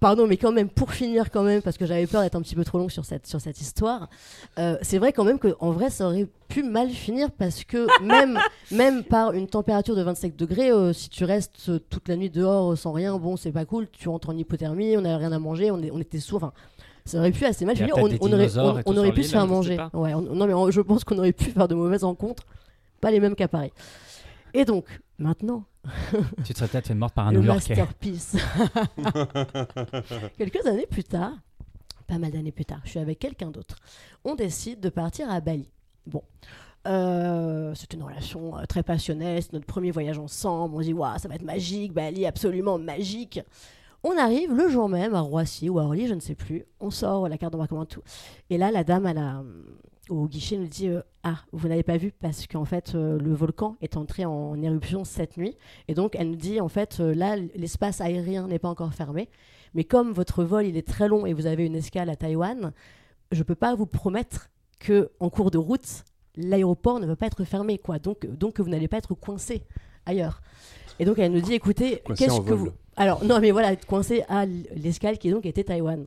Pardon, mais quand même, pour finir quand même, parce que j'avais peur d'être un petit peu trop long sur cette, sur cette histoire, euh, c'est vrai quand même qu'en vrai, ça aurait pu mal finir parce que même, même par une température de 25 degrés, euh, si tu restes euh, toute la nuit dehors sans rien, bon, c'est pas cool, tu rentres en hypothermie, on n'avait rien à manger, on, est- on était sourds, enfin, ça aurait pu assez mal finir. On, aurait, on- aurait pu se faire manger. Ouais, on- non, mais on- je pense qu'on aurait pu faire de mauvaises rencontres, pas les mêmes qu'à Paris. Et donc, maintenant, Tu te serais peut-être fait morte par un le New-Yorkais. masterpiece. Quelques années plus tard, pas mal d'années plus tard, je suis avec quelqu'un d'autre. On décide de partir à Bali. Bon. Euh, c'est une relation euh, très passionnelle, c'est notre premier voyage ensemble. On se dit, waouh, ça va être magique, Bali, absolument magique. On arrive le jour même à Roissy ou à Orly, je ne sais plus. On sort la carte d'embarquement, tout. Et là, la dame à la, au guichet nous dit euh, Ah, vous n'avez pas vu parce qu'en fait, euh, le volcan est entré en éruption cette nuit. Et donc, elle nous dit, en fait, euh, là, l'espace aérien n'est pas encore fermé. Mais comme votre vol, il est très long et vous avez une escale à Taïwan, je ne peux pas vous promettre que en cours de route, l'aéroport ne va pas être fermé. quoi. Donc, donc vous n'allez pas être coincé ailleurs. Et donc, elle nous dit, écoutez, qu'est-ce que vous... Alors, non, mais voilà, être coincé à l'escale qui donc était Taïwan.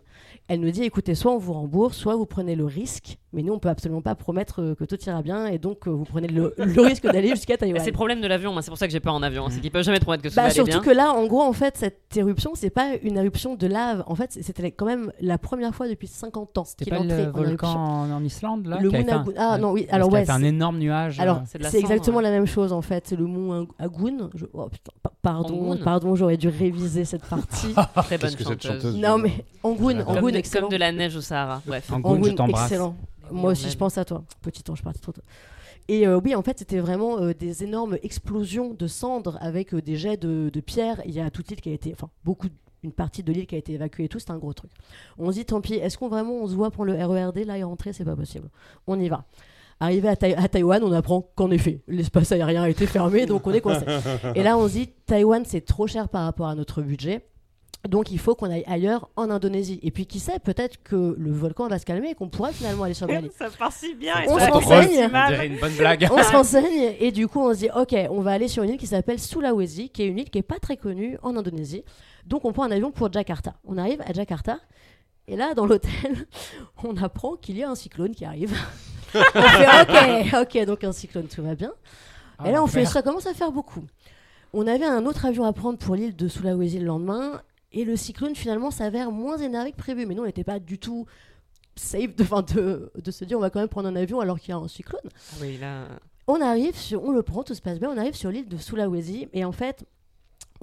Elle nous dit, écoutez, soit on vous rembourse, soit vous prenez le risque, mais nous, on peut absolument pas promettre euh, que tout ira bien, et donc euh, vous prenez le, le risque d'aller jusqu'à Taïwan. C'est le problème de l'avion, moi c'est pour ça que j'ai peur en avion. hein. C'est qu'ils peuvent jamais promettre que ça Bah, va aller surtout bien. que là, en gros, en fait, cette éruption, c'est pas une éruption de lave. En fait, c'était quand même la première fois depuis 50 ans C'était qu'il pas entrait le en volcan éruption. en, en Islande là Le qui fait un- Ah, non, oui, alors ouais, un énorme nuage. Alors, euh, c'est exactement ouais. la même chose en fait. C'est le mont Ag- Agoun. Je- oh, putain, pardon, pardon, j'aurais dû réviser réviser cette partie. Très bonne que cette chanteuse. chanteuse non, mais Angoun, Angoun, de, excellent. comme de la neige au Sahara. Bref. Angoun, je Angoun, t'embrasse. excellent. Moi aussi, je pense à toi. Petit ange parti trop tôt. Et euh, oui, en fait, c'était vraiment euh, des énormes explosions de cendres avec euh, des jets de, de pierre. Il y a toute l'île qui a été, enfin, beaucoup, une partie de l'île qui a été évacuée et tout. C'était un gros truc. On se dit, tant pis, est-ce qu'on vraiment on se voit pour le RERD là et rentrer? C'est pas possible. On y va. Arrivé à, Tai- à Taïwan, on apprend qu'en effet, l'espace aérien a été fermé, donc on est coincé. Et là, on se dit, Taïwan, c'est trop cher par rapport à notre budget. Donc il faut qu'on aille ailleurs en Indonésie. Et puis qui sait, peut-être que le volcan va se calmer et qu'on pourrait finalement aller sur Bali. Ça part si bien. On se renseigne. On mal. dirait une bonne blague. on se renseigne et du coup on se dit ok on va aller sur une île qui s'appelle Sulawesi qui est une île qui est pas très connue en Indonésie donc on prend un avion pour Jakarta on arrive à Jakarta et là dans l'hôtel on apprend qu'il y a un cyclone qui arrive ok ok donc un cyclone tout va bien. Ah, et là on fait ça commence à faire beaucoup. On avait un autre avion à prendre pour l'île de Sulawesi le lendemain et le cyclone finalement s'avère moins énervé que prévu. Mais nous on n'était pas du tout safe de, de, de se dire on va quand même prendre un avion alors qu'il y a un cyclone. Oui, là. on arrive sur, on le prend, tout se passe bien, on arrive sur l'île de Sulawesi et en fait,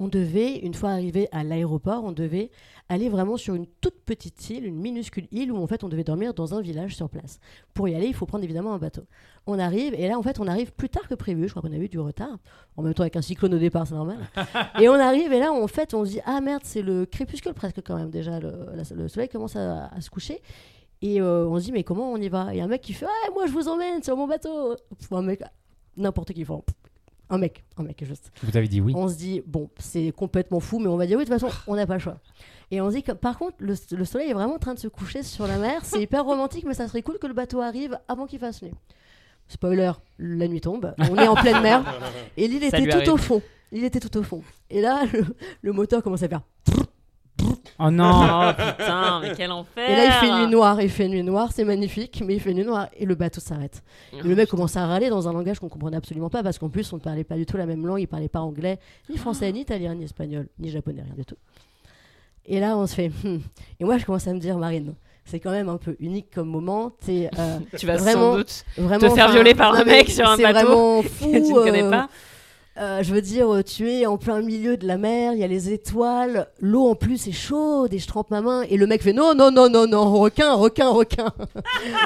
on devait, une fois arrivé à l'aéroport, on devait aller vraiment sur une toute petite île, une minuscule île où en fait on devait dormir dans un village sur place. Pour y aller, il faut prendre évidemment un bateau. On arrive et là en fait on arrive plus tard que prévu, je crois qu'on a eu du retard, en même temps avec un cyclone au départ, c'est normal. et on arrive et là en fait on se dit ah merde c'est le crépuscule presque quand même déjà, le, soleil commence à, à se coucher. Et euh, on se dit mais comment on y va? Et un mec qui fait ah moi je vous emmène sur mon bateau. Pff, un mec n'importe qui. Enfin, un mec, un mec juste. Vous avez dit oui. On se dit, bon, c'est complètement fou, mais on va dire oui, de toute façon, on n'a pas le choix. Et on se dit que par contre, le, le soleil est vraiment en train de se coucher sur la mer. C'est hyper romantique, mais ça serait cool que le bateau arrive avant qu'il fasse nuit. Spoiler, la nuit tombe, on est en pleine mer, et l'île était tout arrive. au fond. Il était tout au fond. Et là, le, le moteur commence à faire. Oh non. Oh putain, mais quel enfer. Et là, il fait nuit noire, il fait nuit noire, c'est magnifique, mais il fait nuit noire, et le bateau s'arrête. Et le mec commence à râler dans un langage qu'on comprenait absolument pas parce qu'en plus on ne parlait pas du tout la même langue, il parlait pas anglais, ni français, ni italien, ni espagnol, ni japonais, rien du tout. Et là on se fait hmm. et moi je commence à me dire Marine, c'est quand même un peu unique comme moment, euh, Tu vas Vraiment, sans doute vraiment te faire violer par un mec sur un c'est bateau vraiment fou. que tu ne connais euh, pas. euh, je veux dire, euh, tu es en plein milieu de la mer, il y a les étoiles, l'eau en plus est chaude et je trempe ma main et le mec fait non, non, non, non, non, requin, requin, requin.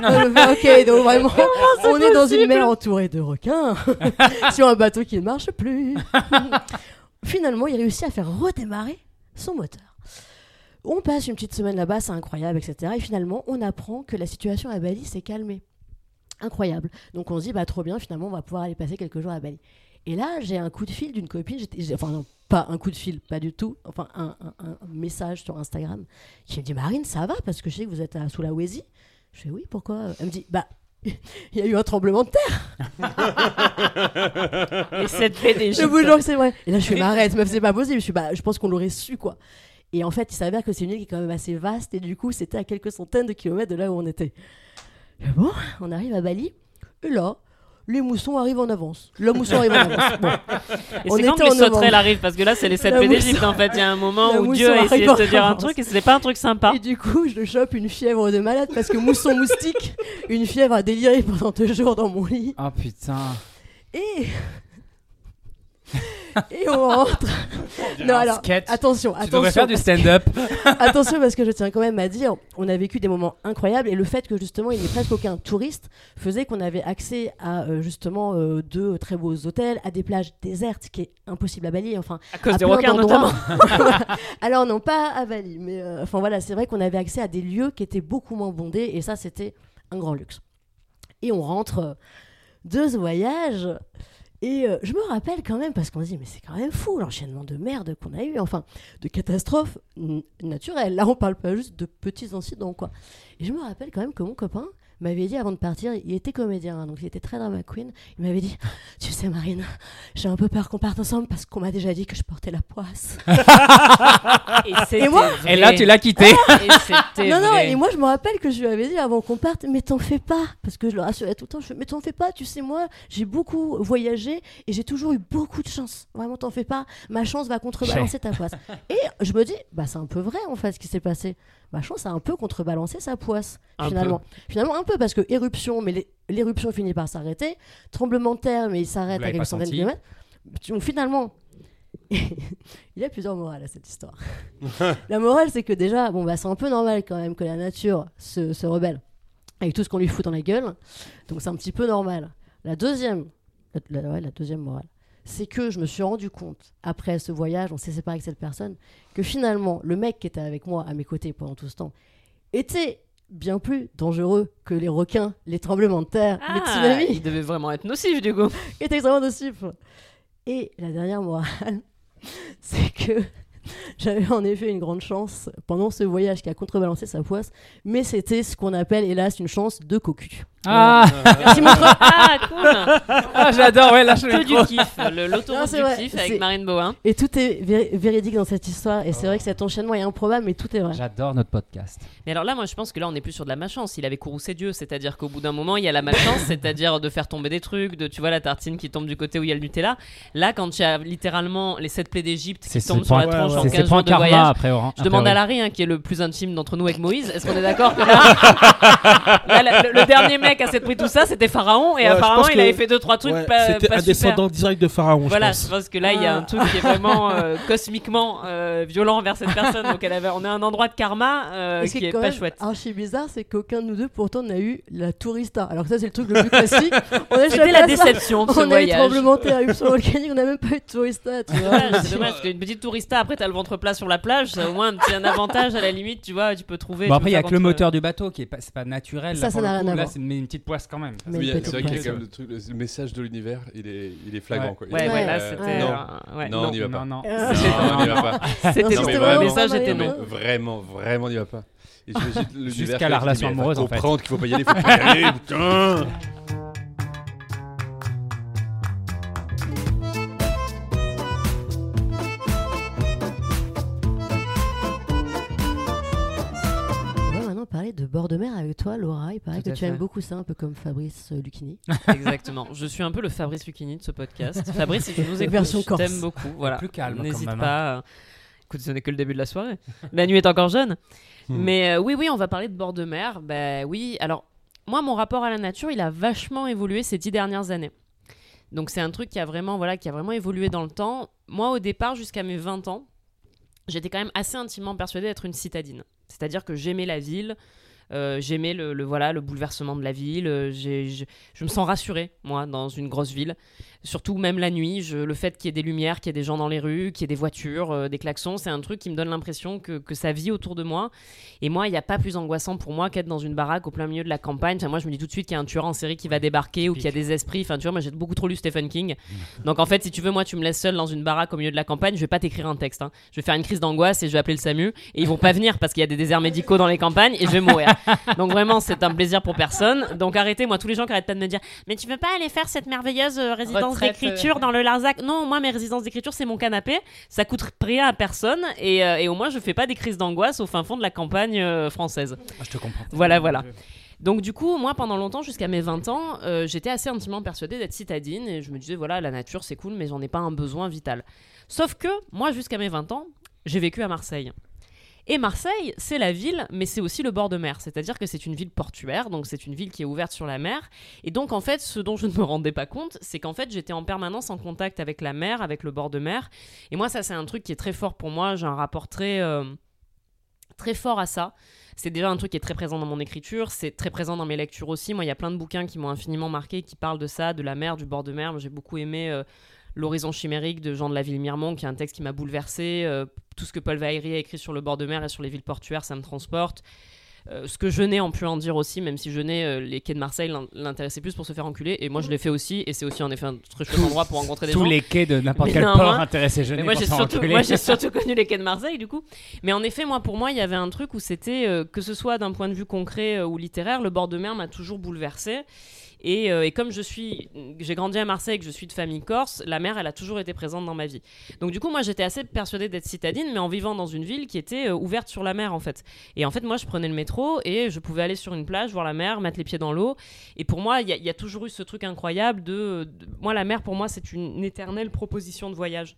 Euh, ok, donc vraiment, on est dans une mer entourée de requins sur un bateau qui ne marche plus. Finalement, il réussit à faire redémarrer son moteur. On passe une petite semaine là-bas, c'est incroyable, etc. Et finalement, on apprend que la situation à Bali s'est calmée. Incroyable. Donc on se dit, bah trop bien, finalement, on va pouvoir aller passer quelques jours à Bali. Et là, j'ai un coup de fil d'une copine, j'étais- enfin non, pas un coup de fil, pas du tout, enfin un, un- un- un message sur Instagram qui me dit, Marine, ça va? Parce que je sais que vous êtes à Sulawesi. Je fais, oui, pourquoi? Elle me dit, bah, il y a eu un tremblement de terre. Et cette paix des Je vous jure que c'est vrai. Et là, je fais, mais arrête, meuf, c'est pas possible. Je suis, bah, je pense qu'on l'aurait su, quoi. Et en fait, il s'avère que c'est une île qui est quand même assez vaste et du coup, c'était à quelques centaines de kilomètres de là où on était. Et bon, on arrive à Bali et là, les moussons arrivent en avance. Le mousson arrive en avance. Bon. Et On c'est quand que les sauterelles arrivent Parce que là, c'est les sept La paix mousson- d'Égypte en fait. Il y a un moment La où Dieu a essayé de te dire un truc et c'était pas un truc sympa. Et du coup, je chope une fièvre de malade parce que mousson moustique, une fièvre a déliré pendant deux jours dans mon lit. Oh putain. Et. Et on rentre. Non, alors, sketch. attention, Tu attention. faire du stand-up. Attention parce que je tiens quand même à dire, on a vécu des moments incroyables et le fait que justement il n'y ait presque aucun touriste faisait qu'on avait accès à euh, justement euh, de très beaux hôtels, à des plages désertes, qui est impossible à Bali. Enfin, À cause à des requins notamment. Alors non, pas à Bali, mais euh, enfin voilà, c'est vrai qu'on avait accès à des lieux qui étaient beaucoup moins bondés et ça c'était un grand luxe. Et on rentre euh, de ce voyage. Et euh, je me rappelle quand même, parce qu'on se dit, mais c'est quand même fou l'enchaînement de merde qu'on a eu, enfin, de catastrophes naturelles. Là, on parle pas juste de petits incidents, quoi. Et je me rappelle quand même que mon copain m'avait dit avant de partir, il était comédien, hein, donc il était très drama queen. Il m'avait dit, tu sais, Marine, j'ai un peu peur qu'on parte ensemble parce qu'on m'a déjà dit que je portais la poisse. Et, moi Et là, tu l'as quitté. Et Non, non, vrai. et moi je me rappelle que je lui avais dit avant qu'on parte, mais t'en fais pas, parce que je le rassurais tout le temps, je fais, mais t'en fais pas, tu sais, moi j'ai beaucoup voyagé et j'ai toujours eu beaucoup de chance. Vraiment, t'en fais pas, ma chance va contrebalancer ta poisse. Et je me dis, bah c'est un peu vrai en fait ce qui s'est passé. Ma chance a un peu contrebalancé sa poisse, Un finalement. Finalement, un peu, parce que éruption, mais l'é- l'éruption finit par s'arrêter, tremblement de terre, mais il s'arrête à quelques centaines de kilomètres. Donc finalement, Il y a plusieurs morales à cette histoire. la morale, c'est que déjà, bon, bah, c'est un peu normal quand même que la nature se, se rebelle avec tout ce qu'on lui fout dans la gueule. Donc c'est un petit peu normal. La deuxième, la, la- ouais, la deuxième morale, c'est que je me suis rendu compte, après ce voyage, on s'est séparé avec cette personne, que finalement, le mec qui était avec moi, à mes côtés pendant tout ce temps, était bien plus dangereux que les requins, les tremblements de terre, les Ah, tsunamis il devait vraiment être nocif du coup. qui est extrêmement nocif. Et la dernière morale, c'est que j'avais en effet une grande chance pendant ce voyage qui a contrebalancé sa poisse, mais c'était ce qu'on appelle hélas une chance de cocu. Ah, Merci mon frère. Ah, cool ah, j'adore, ouais, lâche Que le du micro. kiff, le- Non, l'autoroute c'est du vrai, kiff c'est- avec Marine Bohin. Et tout est vé- véridique dans cette histoire, et c'est vrai que cet enchaînement est improbable, mais tout est vrai. J'adore notre podcast. Mais alors là, moi, je pense que là, on est plus sur de la malchance. Il avait courroucé Dieu, c'est-à-dire qu'au bout d'un moment, il y a la malchance, c'est-à-dire de faire tomber des trucs, de tu vois la tartine qui tombe du côté où il y a le Nutella. Là, quand il y a littéralement les sept plaies d'Égypte qui C'est tombent sur la ouais, en. C'est 15 ses jours de karma voyage. après. Je demande à Larry, hein, qui est le plus intime d'entre nous avec Moïse, est-ce qu'on est d'accord que là, là, la- le, le dernier mec à s'être pris tout ça, c'était Pharaon, et Ouais, apparemment, pense il avait fait deux trois trucs Ouais, pas, C'était pas un super. descendant direct de Pharaon, Voilà, je je pense. pense que là, il y a un Ah. truc qui est vraiment euh, cosmiquement euh, violent envers cette personne. Donc, elle avait, on a un endroit de karma euh, qui est quand pas même chouette. archi bizarre, c'est qu'aucun de nous deux pourtant n'a eu la tourista. Alors que ça, c'est le truc le plus classique. On a C'était jamais la déception de ce On a eu voyage. tremblement de terre, volcanique, on n'a même pas eu de tourista, tu vois. Ouais, c'est dommage parce qu'une petite tourista après t'as le ventre plat sur la plage ça, au moins un petit un avantage à la limite tu vois tu peux trouver Bon après il y a que le moteur du bateau qui est pas, c'est pas naturel. Ça, ça n'a rien à voir. Une, petite poisse quand même. Mais Oui, c'est vrai qu'il y a quand même le, truc, le- message de l'univers, il est, il est flagrant. Ouais. Quoi. ouais Il- ouais là euh, c'était. Non, euh, ouais, non, on n'y va pas. Non on n'y va pas. c'était Non, non, mais le vraiment, message vraiment, était Non, vraiment, vraiment, on n'y va pas. Jusqu'à la relation amoureuse, en fait. comprendre qu'il faut pas y aller, faut pas y aller, putain toi, Laura. Il paraît Tout que tu aimes beaucoup ça, un peu comme Fabrice euh, Lucchini. exactement je suis un peu le Fabrice Lucchini de ce podcast Fabrice si tu nous écoutes je t'aime beaucoup voilà Plus calme, quand n'hésite même, hein. pas euh, écoute ce n'est que le début de la soirée la nuit est encore jeune Hmm. mais euh, oui oui on va parler de bord de mer bah oui alors moi mon rapport à la nature il a vachement évolué ces dix dernières années Donc c'est un truc qui a vraiment voilà qui a vraiment évolué dans le temps. Moi au départ jusqu'à mes 20 ans, j'étais quand même assez intimement persuadée d'être une citadine. C'est-à-dire que j'aimais la ville, euh, j'aimais le, le- voilà le bouleversement de la ville, euh, je, je me sens rassurée moi dans une grosse ville. Surtout même la nuit, je- le fait qu'il y ait des lumières, qu'il y ait des gens dans les rues, qu'il y ait des voitures, euh, des klaxons, c'est un truc qui me donne l'impression que, que ça vit autour de moi. Et moi, il n'y a pas plus angoissant pour moi qu'être dans une baraque au plein milieu de la campagne. Enfin, moi, je me dis tout de suite qu'il y a un tueur en série qui va débarquer ou qu'il y a des esprits. Enfin, tu vois, moi, j'ai beaucoup trop lu Stephen King. Donc, en fait, si tu veux, moi, tu me laisses seul dans une baraque au milieu de la campagne, je vais pas t'écrire un texte. hein. Je vais faire une crise d'angoisse et je vais appeler le SAMU. Et ils vont pas venir parce qu'il y a des déserts médicaux dans les campagnes et je vais mourir. Donc, vraiment, c'est un plaisir pour personne. Donc, arrêtez, moi, tous les gens qui arrêtent pas de me dire Mais tu veux pas aller faire cette merveilleuse euh, résidence Retraite, d'écriture dans le Larzac? Non, moi, mes résidences d'écriture, c'est mon canapé. Ça coûte rien à personne. Et, euh, et au moins, je fais pas des crises d'angoisse au fin fond de la campagne euh, française. Ah, je te comprends. Voilà, voilà. Donc du coup, moi, pendant longtemps, jusqu'à mes 20 ans, euh, j'étais assez intimement persuadée d'être citadine et je me disais, voilà, la nature, c'est cool, mais j'en ai pas un besoin vital. Sauf que, moi, jusqu'à mes 20 ans, j'ai vécu à Marseille. Et Marseille, c'est la ville, mais c'est aussi le bord de mer. C'est-à-dire que c'est une ville portuaire, donc c'est une ville qui est ouverte sur la mer. Et donc, en fait, ce dont je ne me rendais pas compte, c'est qu'en fait, j'étais en permanence en contact avec la mer, avec le bord de mer. Et moi, ça, c'est un truc qui est très fort pour moi. J'ai un rapport très, euh, très fort à ça. C'est déjà un truc qui est très présent dans mon écriture, c'est très présent dans mes lectures aussi. Moi, il y a plein de bouquins qui m'ont infiniment marqué, qui parlent de ça, de la mer, du bord de mer. J'ai beaucoup aimé euh, L'horizon chimérique de Jean de la Ville-Mirmont, qui est un texte qui m'a bouleversé. Euh, tout ce que Paul Valéry a écrit sur le bord de mer et sur les villes portuaires, ça me transporte. Euh, ce que Jeunet en pu en dire aussi, même si Jeunet, euh, les quais de Marseille l'in- l'intéressaient plus pour se faire enculer. Et moi, je l'ai fait aussi, et c'est aussi en effet un très chouette endroit pour rencontrer des Tous gens. les quais de n'importe quel port intéressé jeune. Mais moi j'ai surtout, connu les quais de Marseille du coup. Mais en effet moi pour moi il y avait un truc où c'était euh, que ce soit d'un point de vue concret ou littéraire, le bord de mer m'a toujours bouleversé. Et, euh, et comme je suis, j'ai grandi à Marseille, que je suis de famille corse, la mer elle a toujours été présente dans ma vie. Donc du coup moi j'étais assez persuadée d'être citadine, mais en vivant dans une ville qui était euh, ouverte sur la mer en fait. Et en fait moi je prenais le métro et je pouvais aller sur une plage, voir la mer, mettre les pieds dans l'eau. Et pour moi il y, a- toujours eu ce truc incroyable de- moi la mer pour moi c'est une éternelle proposition de voyage.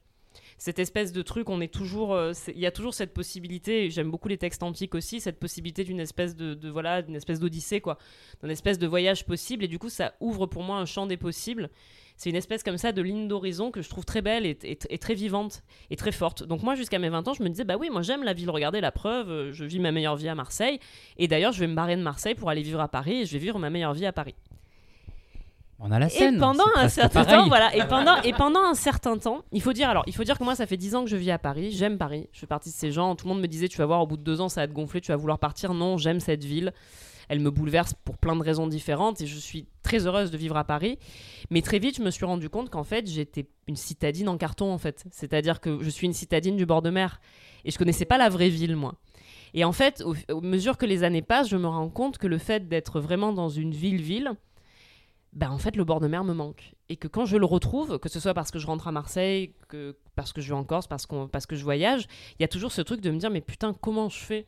Cette espèce de truc, on est toujours, euh, il y a toujours cette possibilité. J'aime beaucoup les textes antiques aussi, cette possibilité d'une espèce de, voilà, d'une espèce d'odyssée quoi, d'une espèce de voyage possible. Et du coup, ça ouvre pour moi un champ des possibles. C'est une espèce comme ça de ligne d'horizon que je trouve très belle et, et- et très vivante et très forte. Donc moi, jusqu'à mes 20 ans, je me disais, bah oui, moi j'aime la ville, regardez la preuve, euh, je vis ma meilleure vie à Marseille. Et d'ailleurs, je vais me barrer de Marseille pour aller vivre à Paris et je vais vivre ma meilleure vie à Paris. On a la scène. Et pendant un certain pareil. temps, voilà, et pendant, et pendant un certain temps, il faut dire, alors, il faut dire que moi, ça fait 10 ans que je vis à Paris, j'aime Paris, je fais partie de ces gens, tout le monde me disait, tu vas voir, au bout de deux ans, ça va te gonfler, tu vas vouloir partir. Non, j'aime cette ville, elle me bouleverse pour plein de raisons différentes, et je suis très heureuse de vivre à Paris. Mais très vite, je me suis rendu compte qu'en fait, j'étais une citadine en carton, en fait. C'est-à-dire que je suis une citadine du bord de mer, et je connaissais pas la vraie ville, moi. Et en fait, au, au mesure que les années passent, je me rends compte que le fait d'être vraiment dans une ville-ville, ben en fait le bord de mer me manque. Et que quand je le retrouve que ce soit parce que je rentre à Marseille que parce que je vais en Corse parce parce que je voyage il y a toujours ce truc de me dire mais putain comment je fais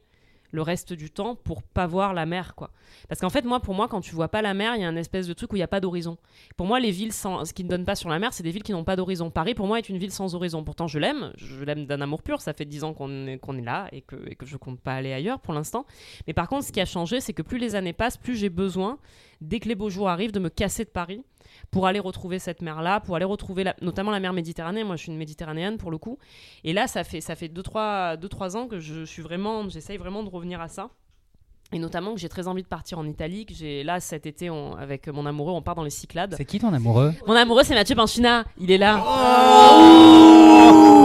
le reste du temps pour pas voir la mer quoi. Parce qu'en fait moi pour moi quand tu vois pas la mer il y a un espèce de truc où il y a pas d'horizon. Pour moi les villes sans ce qui ne donnent pas sur la mer c'est des villes qui n'ont pas d'horizon. Paris pour moi est une ville sans horizon. Pourtant je l'aime. Je l'aime d'un amour pur. Ça fait 10 ans qu'on est, qu'on est là et que, et que je compte pas aller ailleurs pour l'instant. Mais par contre ce qui a changé c'est que plus les années passent plus j'ai besoin dès que les beaux jours arrivent, de me casser de Paris pour aller retrouver cette mer-là, pour aller retrouver notamment la mer Méditerranée. Moi, je suis une méditerranéenne pour le coup. Et là, ça fait ça fait deux trois deux trois ans que je suis vraiment, j'essaye vraiment de revenir à ça. Et notamment que j'ai très envie de partir en Italie. Que j'ai là cet été on- avec mon amoureux, on part dans les Cyclades. C'est qui ton amoureux? Mon amoureux, c'est Mathieu Panchina. Il est là.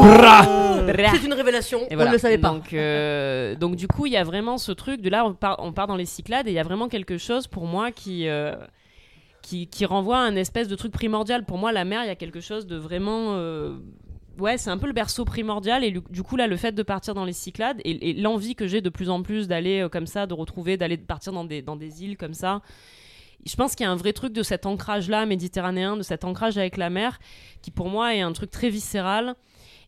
Bra. C'est une révélation, Et on voilà. ne le savait pas. Donc, euh, donc du coup, il y a vraiment ce truc de là, on part, on part dans les Cyclades et il y a vraiment quelque chose pour moi qui, euh, qui, qui renvoie à un espèce de truc primordial. Pour moi, la mer, il y a quelque chose de vraiment... euh, Ouais, c'est un peu le berceau primordial et du coup là, le fait de partir dans les Cyclades et, l'envie que j'ai de plus en plus d'aller euh, comme ça, de retrouver, d'aller partir dans des, dans des îles comme ça. Je pense qu'il y a un vrai truc de cet ancrage-là méditerranéen, de cet ancrage avec la mer, qui pour moi est un truc très viscéral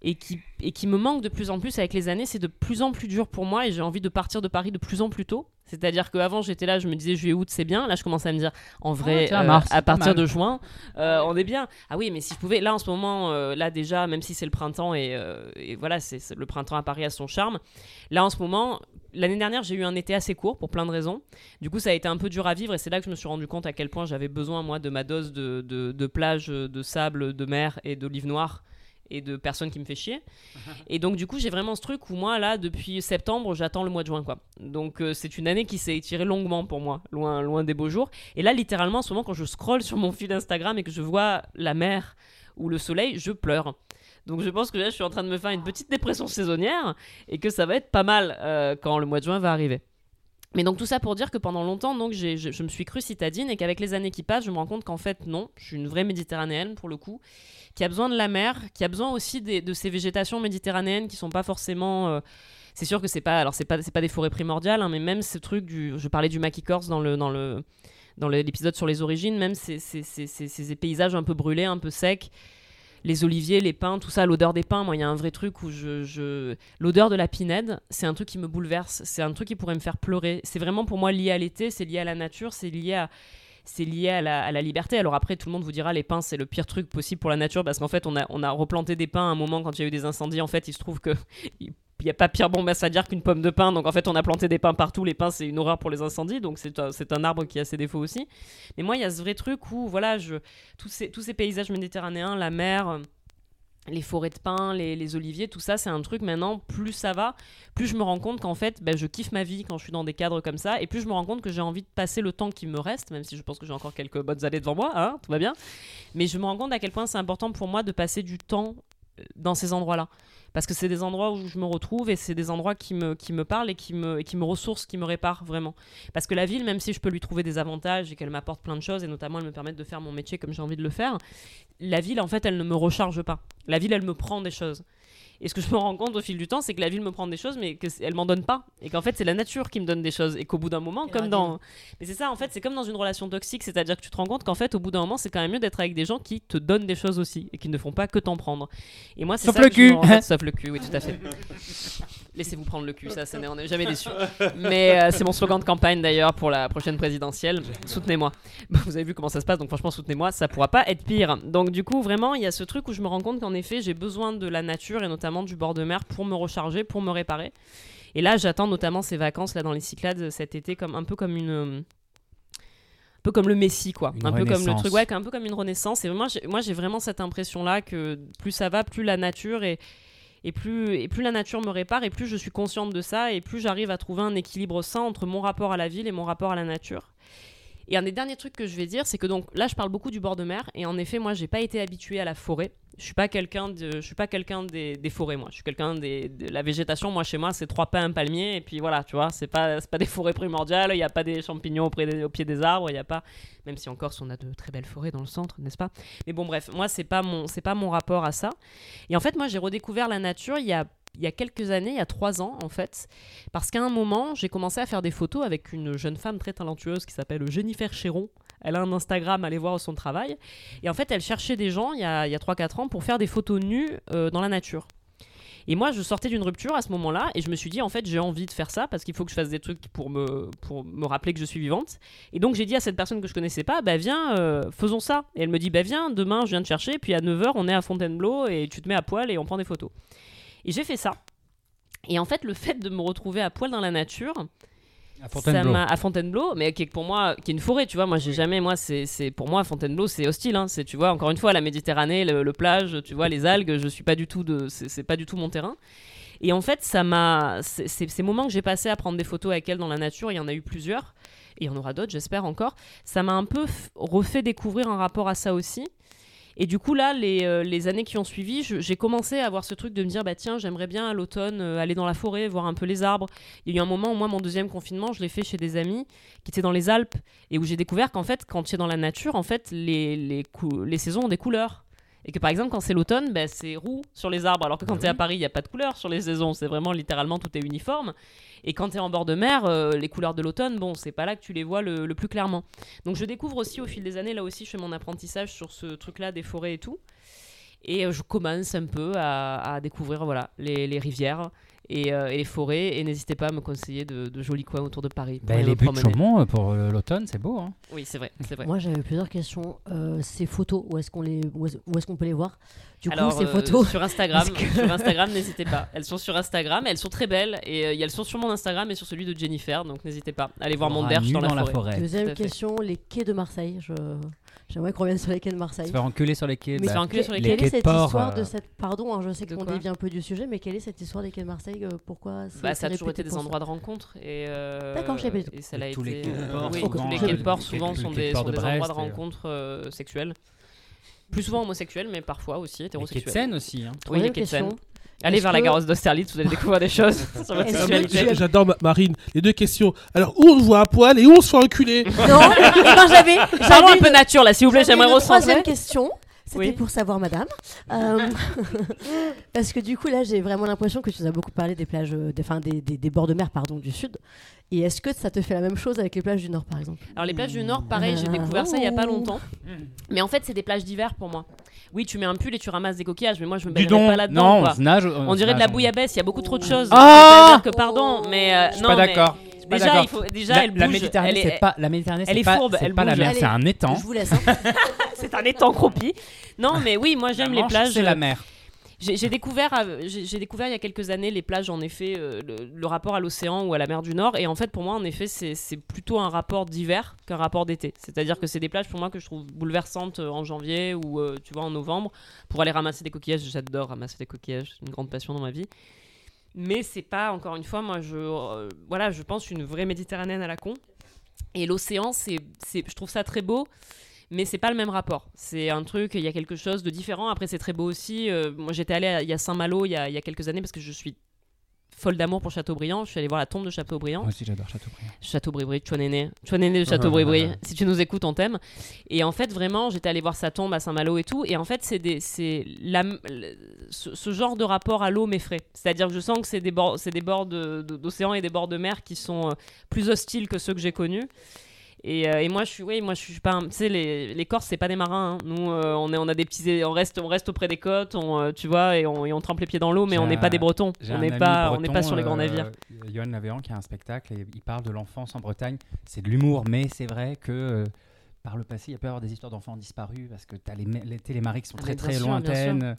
et qui, et qui me manque de plus en plus avec les années. C'est de plus en plus dur pour moi et j'ai envie de partir de Paris de plus en plus tôt. C'est-à-dire qu'avant j'étais là, je me disais juillet août c'est bien. Là je commence à me dire en vrai Ah, euh, mars, à partir de juin euh, on est bien. Ah oui mais si je pouvais là en ce moment euh, là déjà même si c'est le printemps et, et voilà c'est c'est- le printemps à Paris a son charme. Là en ce moment l'année dernière j'ai eu un été assez court pour plein de raisons. Du coup ça a été un peu dur à vivre et c'est là que je me suis rendu compte à quel point j'avais besoin moi de ma dose de, de, de plage, de sable, de mer et d'olive noire et de personnes qui me fait chier. Et donc du coup, j'ai vraiment ce truc où moi là depuis septembre, j'attends le mois de juin quoi. Donc euh, c'est une année qui s'est étirée longuement pour moi, loin loin des beaux jours. Et là littéralement en ce moment quand je scrolle sur mon fil Instagram et que je vois la mer ou le soleil, je pleure. Donc je pense que là je suis en train de me faire une petite dépression saisonnière et que ça va être pas mal euh, quand le mois de juin va arriver. Mais donc tout ça pour dire que pendant longtemps, donc je, me suis cru citadine et qu'avec les années qui passent, je me rends compte qu'en fait non, je suis une vraie méditerranéenne pour le coup, qui a besoin de la mer, qui a besoin aussi de ces végétations méditerranéennes qui sont pas forcément. euh, c'est sûr que c'est pas, alors c'est pas, c'est pas des forêts primordiales, hein, mais même ce truc du, je parlais du maquis corse dans le, dans le, dans l'épisode sur les origines, même ces, ces, ces- ces paysages un peu brûlés, un peu secs, les oliviers, les pins, tout ça, l'odeur des pins. Moi, il y a un vrai truc où je, l'odeur de la pinède, c'est un truc qui me bouleverse. C'est un truc qui pourrait me faire pleurer. C'est vraiment pour moi lié à l'été, c'est lié à la nature, c'est lié à c'est lié à la, à la liberté. Alors après, tout le monde vous dira les pins, c'est le pire truc possible pour la nature parce qu'en fait, on a, on a replanté des pins à un moment quand il y a eu des incendies. En fait, il se trouve que il n'y a pas pire bombasse à dire qu'une pomme de pin. Donc en fait, on a planté des pins partout. Les pins, c'est une horreur pour les incendies. Donc c'est un, un arbre qui a ses défauts aussi. Mais moi, il y a ce vrai truc où, voilà, je, tous, ces, tous ces paysages méditerranéens, la mer, les forêts de pins, les, les oliviers, tout ça, c'est un truc maintenant, plus ça va, plus je me rends compte qu'en fait, ben, je kiffe ma vie quand je suis dans des cadres comme ça, et plus je me rends compte que j'ai envie de passer le temps qui me reste, même si je pense que j'ai encore quelques bonnes années devant moi, hein, tout va bien. Mais je me rends compte à quel point c'est important pour moi de passer du temps dans ces endroits-là. Parce que c'est des endroits où je me retrouve et c'est des endroits qui me, qui me parlent et qui me, et qui me ressourcent, qui me réparent vraiment. Parce que la ville, même si je peux lui trouver des avantages et qu'elle m'apporte plein de choses, et notamment elle me permet de faire mon métier comme j'ai envie de le faire, la ville, en fait, elle ne me recharge pas. La ville, elle me prend des choses. Et ce que je me rends compte au fil du temps, c'est que la ville me prend des choses, mais qu'elle m'en donne pas. Et qu'en fait, c'est la nature qui me donne des choses. Et qu'au bout d'un moment, Et comme dans. Mais c'est ça, en fait, c'est comme dans une relation toxique. C'est-à-dire que tu te rends compte qu'en fait, au bout d'un moment, c'est quand même mieux d'être avec des gens qui te donnent des choses aussi. Et qui ne font pas que t'en prendre. Et moi, c'est Sauf ça le que je me cul. rends Sauf le cul, oui, tout à fait. Laissez-vous prendre le cul, ça, ça n'est- on n'est jamais déçus. Mais euh, c'est mon slogan de campagne d'ailleurs pour la prochaine présidentielle. Soutenez-moi. Bon, Vous avez vu comment ça se passe, donc franchement, soutenez-moi, ça pourra pas être pire. Donc du coup, vraiment, il y a ce truc où je me rends compte qu'en effet, j'ai besoin de la nature et notamment du bord de mer pour me recharger, pour me réparer. Et là, j'attends notamment ces vacances là dans les Cyclades cet été comme un peu comme une euh, un peu comme le Messie quoi, Une un peu comme le renaissance. truc ouais, un peu comme une renaissance et moi j'ai, moi j'ai vraiment cette impression là que plus ça va, plus la nature est et plus, la nature me répare, et plus je suis consciente de ça, et plus j'arrive à trouver un équilibre sain entre mon rapport à la ville et mon rapport à la nature. Et un des derniers trucs que je vais dire, c'est que donc là, je parle beaucoup du bord de mer, et en effet, moi, j'ai pas été habituée à la forêt. Je suis pas quelqu'un je suis pas quelqu'un des, forêts, moi. Je suis quelqu'un de la végétation. Moi, chez moi, c'est trois pins, un palmier, et puis voilà, tu vois, c'est pas, pas des forêts primordiales. Il y a pas des champignons au pied des arbres. Il y a pas, même si en Corse, on a de très belles forêts dans le centre, n'est-ce pas? Mais bon, bref, moi, c'est pas mon, c'est pas mon rapport à ça. Et en fait, moi, j'ai redécouvert la nature il y a il y a quelques années, il y a trois ans en fait, parce qu'à un moment, j'ai commencé à faire des photos avec une jeune femme très talentueuse qui s'appelle Jennifer Chéron. Elle a un Instagram, allez voir son travail. Et en fait, elle cherchait des gens il y a, il y a 3-4 ans pour faire des photos nues euh, dans la nature. Et moi, je sortais d'une rupture à ce moment-là et je me suis dit, en fait, j'ai envie de faire ça parce qu'il faut que je fasse des trucs pour me, pour me rappeler que je suis vivante. Et donc, j'ai dit à cette personne que je connaissais pas, bah viens, euh, faisons ça. Et elle me dit, bah viens, demain, je viens te chercher, puis à 9h, on est à Fontainebleau et tu te mets à poil et on prend des photos. Et j'ai fait ça. Et en fait, le fait de me retrouver à poil dans la nature, À Fontainebleau. m'a à Fontainebleau, mais qui est pour moi, qui est une forêt, tu vois. Moi, j'ai jamais, moi, c'est, pour moi Fontainebleau, c'est hostile. Hein. C'est, tu vois, encore une fois, la Méditerranée, le, le plage, tu vois, les algues, je suis pas du tout de, c'est, pas du tout mon terrain. Et en fait, ça m'a, ces moments que j'ai passés à prendre des photos avec elle dans la nature, il y en a eu plusieurs, et il y en aura d'autres, j'espère encore. Ça m'a un peu refait découvrir un rapport à ça aussi. Et du coup, là, les, euh, années qui ont suivi, j'ai commencé à avoir ce truc de me dire, bah tiens, j'aimerais bien à l'automne euh, aller dans la forêt, voir un peu les arbres. Il y a eu un moment où moi, mon deuxième confinement, je l'ai fait chez des amis qui étaient dans les Alpes et où j'ai découvert qu'en fait, quand tu es dans la nature, en fait, les, les, les saisons ont des couleurs. Et que par exemple, quand c'est l'automne, bah, c'est roux sur les arbres, alors que quand Bah tu es à. Paris, il n'y a pas de couleurs sur les saisons. C'est vraiment littéralement tout est uniforme. Et quand tu es en bord de mer, euh, les couleurs de l'automne, bon, c'est pas là que tu les vois le, le plus clairement. Donc je découvre aussi au fil des années, là aussi, je fais mon apprentissage sur ce truc-là des forêts et tout. Et euh, je commence un peu à, à découvrir voilà, les, les rivières et, euh, et les forêts. Et n'hésitez pas à me conseiller de, de jolis coins autour de Paris. pour Bah, les buts de. Chaumont euh, pour euh, l'automne, c'est beau. Hein. Oui, c'est vrai, c'est vrai. Moi, j'avais plusieurs questions. Euh, ces photos, où est-ce qu'on les, où est-ce, où est-ce qu'on peut les voir? Du Alors, coup, ces euh, photos. sur Instagram, que- sur Instagram, n'hésitez pas. Elles sont sur Instagram, elles sont très belles et euh, elles sont sur mon Instagram et sur celui de Jennifer, donc n'hésitez pas. Allez voir mon nu dans la forêt. Deuxième question, les quais de Marseille. Je... J'aimerais qu'on revienne sur les quais de Marseille. Se faire enculer sur les quais. Mais bah, enculer sur les les quelle quais est de cette port, histoire euh, de cette pardon hein, je sais qu'on dévie un peu du sujet mais quelle est cette histoire des quais de Marseille euh, pourquoi Bah, ça a toujours été des endroits de rencontre et euh, D'accord, je pas Tous les été quais de euh, port, souvent, tous les je- quais de port les souvent quais- sont quais des, endroits de euh. rencontre euh, sexuelles plus souvent homosexuelles mais parfois aussi hétérosexuelles Seine aussi. hein. oui les allez vers la Garosse d'Austerlitz vous allez découvrir des choses sur votre sexualité J'adore Ma- Marine. Les deux questions. Alors, où on se voit à poil et où on se fait enculer non eh ben, j'avais parlons un peu nature là s'il vous plaît j'aimerais une troisième recentrer question c'était Oui. pour savoir madame Euh, parce que du coup là j'ai vraiment l'impression que tu nous as beaucoup parlé des plages euh, des, enfin, des, des, des bords de mer pardon du sud et est-ce que ça te fait la même chose avec les plages du nord par exemple? Alors les plages du Nord, pareil, j'ai découvert ça il y a pas Oh. longtemps. Mais en fait, c'est des plages d'hiver pour moi. Oui, tu mets un pull et tu ramasses des coquillages, mais moi je me baignerais pas là-dedans. non, quoi. on nage. On dirait de la bouillabaisse, il y a beaucoup trop de choses. Ah que pardon, mais euh, Je suis non, pas mais d'accord. Pas Déjà, d'accord. il faut déjà La, elle la bouge. Méditerranée, est- c'est pas la Méditerranée, elle c'est est pas, fourbe, c'est elle pas la mer, c'est un étang. je vous laisse hein. c'est un étang cropi. Non, mais oui, moi j'aime les plages. C'est la mer. J'ai découvert, euh, j'ai découvert il y a quelques années les plages, en effet, euh, le, le rapport à l'océan ou à la mer du Nord. Et en fait, pour moi, en effet, c'est plutôt un rapport d'hiver qu'un rapport d'été. C'est-à-dire que c'est des plages, pour moi, que je trouve bouleversantes euh, en janvier ou, tu vois, en novembre, pour aller ramasser des coquillages. J'adore ramasser des coquillages, c'est une grande passion dans ma vie. Mais c'est pas, encore une fois, moi, je, euh, voilà, je pense une vraie méditerranéenne à la con. Et l'océan, c'est- je trouve ça très beau mais c'est pas le même rapport. C'est un truc, il y a quelque chose de différent. Après, c'est très beau aussi. Euh, moi, j'étais allée à, il y a Saint-Malo il y a, il y a quelques années parce que je suis folle d'amour pour Chateaubriand. Je suis allée voir la tombe de Chateaubriand. Moi aussi, j'adore Châteaubriand. Chateaubriand, tu es néné. Tu es néné de Chateaubriand. si tu nous écoutes, on t'aime. Et en fait, vraiment, j'étais allée voir sa tombe à Saint-Malo et tout. Et en fait, c'est des, c'est la, le- ce, ce genre de rapport à l'eau m'effraie. C'est-à-dire que je sens que c'est des bords, c'est des bords de- de- d'océan et des bords de mer qui sont euh, plus hostiles que ceux que j'ai connus. Et, euh, et moi, je suis, oui, moi, je suis pas. Tu sais, les, les Corses, c'est pas des marins. hein. Nous, euh, on, est, on a des petits, on reste, on reste auprès des côtes, on, euh, tu vois, et on, et on trempe les pieds dans l'eau, mais on n'est pas des Bretons. On n'est pas, on n'est pas sur les grands navires. Johan Lavéan qui a un spectacle et il parle de l'enfance en Bretagne. C'est de l'humour, mais c'est vrai que par le passé, il y a pu y avoir des histoires d'enfants disparus parce que tu as les, les télémaries qui sont Ah, très très sûr. lointaines.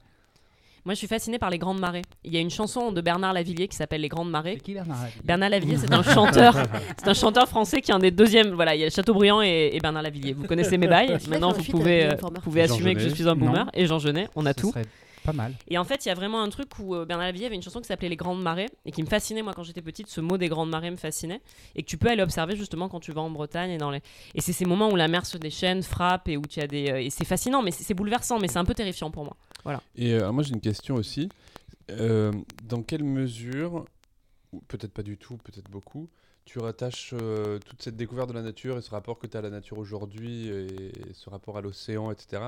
Moi, je suis fascinée par les grandes marées. Il y a une chanson de Bernard Lavillier qui s'appelle Les grandes marées. C'est qui Bernard Lavillier? Bernard Lavillier, c'est un chanteur, c'est un chanteur français qui est un des deuxièmes. Voilà, il y a Chateaubriand et, et Bernard Lavillier. Vous connaissez mes bails. Maintenant, vous pouvez, euh, vous pouvez Jean assumer que je suis un boomer. Non. Et Jean Genet, on a Ce tout. serait pas mal. Et en fait, il y a vraiment un truc où euh, Bernard Lavillier avait une chanson qui s'appelait Les Grandes Marées et qui me fascinait moi quand j'étais petite. Ce mot des Grandes Marées me fascinait et que tu peux aller observer justement quand tu vas en Bretagne et dans les. Et c'est ces moments où la mer se déchaîne, frappe et où tu as des. euh, et c'est fascinant, mais c'est bouleversant, mais c'est un peu terrifiant pour moi. Et euh, moi j'ai une question aussi. Euh, dans quelle mesure, peut-être pas du tout, peut-être beaucoup, tu rattaches euh, toute cette découverte de la nature et ce rapport que tu as à la nature aujourd'hui et ce rapport à l'océan, etc.,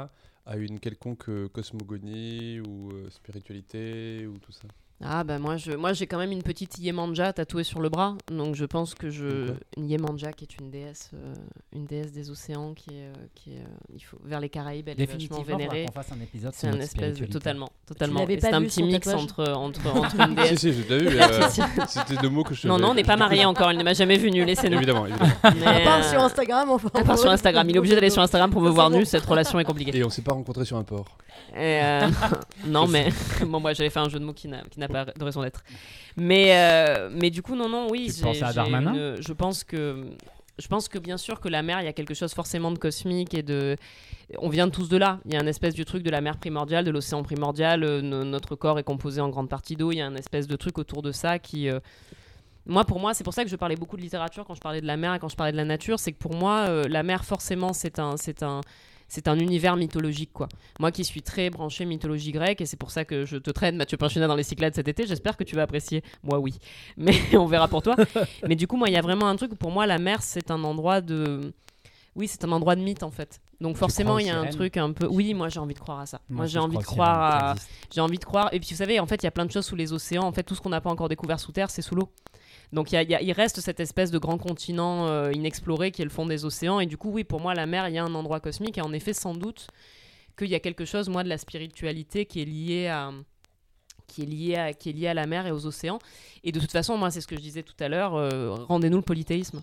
à une quelconque euh, cosmogonie ou euh, spiritualité ou tout ça Ah bah moi je moi j'ai quand même une petite Yemanja tatouée sur le bras donc je pense que je Quoi une Yemanja qui est une déesse euh, une déesse des océans qui est euh, qui est euh, il faut vers les Caraïbes elle est vachement vénérée. qu'on fasse un épisode c'est un espèce de totalement totalement. c'est un petit mix entre entre entre une Si, déesse. Si, j'ai déjà vu. euh, C'était le mot que je non non on n'est pas mariés encore il ne m'a jamais vu nu laissez-nous. Évidemment, évidemment. Mais, À part sur Instagram, enfin. à part sur Instagram il est obligé d'aller sur Instagram pour me voir nu cette relation est compliquée. Et on s'est pas rencontrés sur un port. Non, mais bon, moi j'avais fait un jeu de mots qui n'a n'a pas de raison d'être. Mais, euh, mais du coup, non, non, oui. Tu penses à j'ai Darmanin une- Je pense que. Je pense que bien sûr que la mer, il y a quelque chose forcément de cosmique et de. On vient tous de là. Il y a un espèce du truc de la mer primordiale, de l'océan primordial. euh, no- notre corps est composé en grande partie d'eau. Il y a un espèce de truc autour de ça qui. euh, Moi, pour moi, c'est pour ça que je parlais beaucoup de littérature quand je parlais de la mer et quand je parlais de la nature. C'est que pour moi, la mer, forcément, c'est un, c'est un, c'est un univers mythologique, quoi. Moi qui suis très branché mythologie grecque, et c'est pour ça que je te traîne Mathieu Pinchina dans les Cyclades cet été, j'espère que tu vas apprécier. Moi, oui. Mais on verra pour toi. Mais du coup, moi, il y a vraiment un truc où pour moi, la mer, c'est un endroit de. Oui, c'est un endroit de mythe, en fait. Donc Tu forcément, il y a un truc un peu. Oui, moi, j'ai envie de croire à ça. Moi, aussi, j'ai envie de croire à. J'ai envie de croire. Et puis, vous savez, en fait, il y a plein de choses sous les océans. En fait, tout ce qu'on n'a pas encore découvert sous terre, c'est sous l'eau. Donc, il, reste cette espèce de grand continent euh, inexploré qui est le fond des océans. Et du coup, oui, pour moi, la mer, il y a un endroit cosmique. Et en effet, sans doute qu'il y a quelque chose, moi, de la spiritualité qui est lié à qui est lié à qui est lié à la mer et aux océans. Et de toute façon, moi, c'est ce que je disais tout à l'heure. euh, Rendez-nous le polythéisme.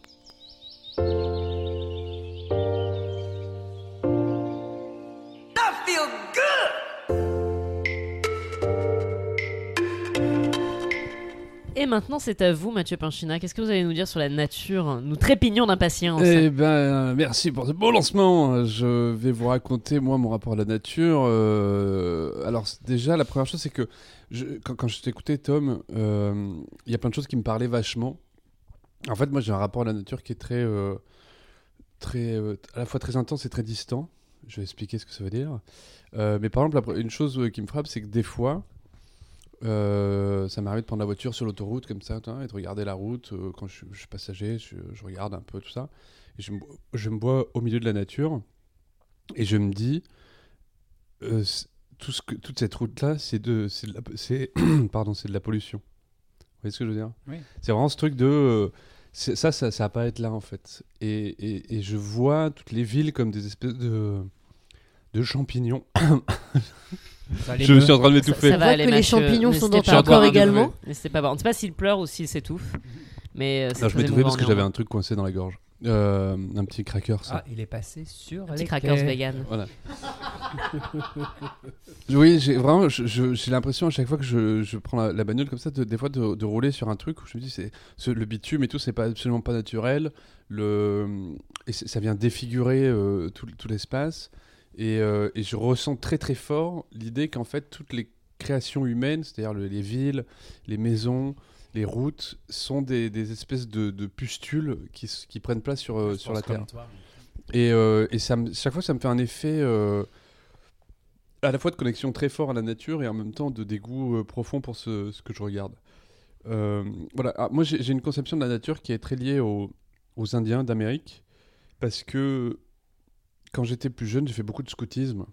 Et maintenant, c'est à vous, Mathieu Pinchina. Qu'est-ce que vous allez nous dire sur la nature Nous trépignons d'impatience. Eh ben, merci pour ce beau lancement. Je vais vous raconter, moi, mon rapport à la nature. Euh, alors, déjà, la première chose, c'est que quand, je t'écoutais, Tom, euh, il y a plein de choses qui me parlaient vachement. En fait, moi, j'ai un rapport à la nature qui est très, euh, très à la fois très intense et très distant. Je vais expliquer ce que ça veut dire. Mais par exemple, une chose qui me frappe, c'est que des fois, euh, ça m'arrive de prendre la voiture sur l'autoroute comme ça et de regarder la route. euh, quand je, je suis passager, je, je regarde un peu tout ça. Et je, me, je me vois au milieu de la nature et je me dis, euh, tout ce que, toute cette route-là, c'est de, c'est de la, c'est, pardon, c'est de la pollution. Vous voyez ce que je veux dire? Oui. C'est vraiment ce truc de... ça, ça, ça va pas être là en fait. Et, et, et je vois toutes les villes comme des espèces de, de champignons. Les je suis en train de m'étouffer. ça va voit aller, que les champignons sont dans pas ton corps également. N'hésitez pas à boire. On ne sait pas s'il pleure ou s'il s'étouffe. Mais euh, c'est Non, je m'étouffais parce que j'avais un truc coincé dans la gorge. Euh, un petit cracker, ça. Ah, il est passé sur Un petit les crackers vegan. Voilà. oui, j'ai vraiment, j'ai l'impression à chaque fois que je, je prends la, la bagnole comme ça, de- des fois de, de rouler sur un truc où je me dis, c'est ce- le bitume et tout, c'est pas absolument pas naturel. Le, et c'est- ça vient défigurer euh, tout, tout l'espace. Et, euh, et je ressens très très fort l'idée qu'en fait toutes les créations humaines, c'est-à-dire le- les villes, les maisons, les routes, sont des, des espèces de, de pustules qui, prennent place sur, euh, sur la Terre. Et, euh, et ça me- chaque fois, ça me fait un effet euh, à la fois de connexion très fort à la nature et en même temps de dégoût profond pour ce, ce que je regarde. Voilà. Ah, moi, j'ai j'ai une conception de la nature qui est très liée aux, aux Indiens d'Amérique parce que quand j'étais plus jeune, j'ai fait beaucoup de scoutisme.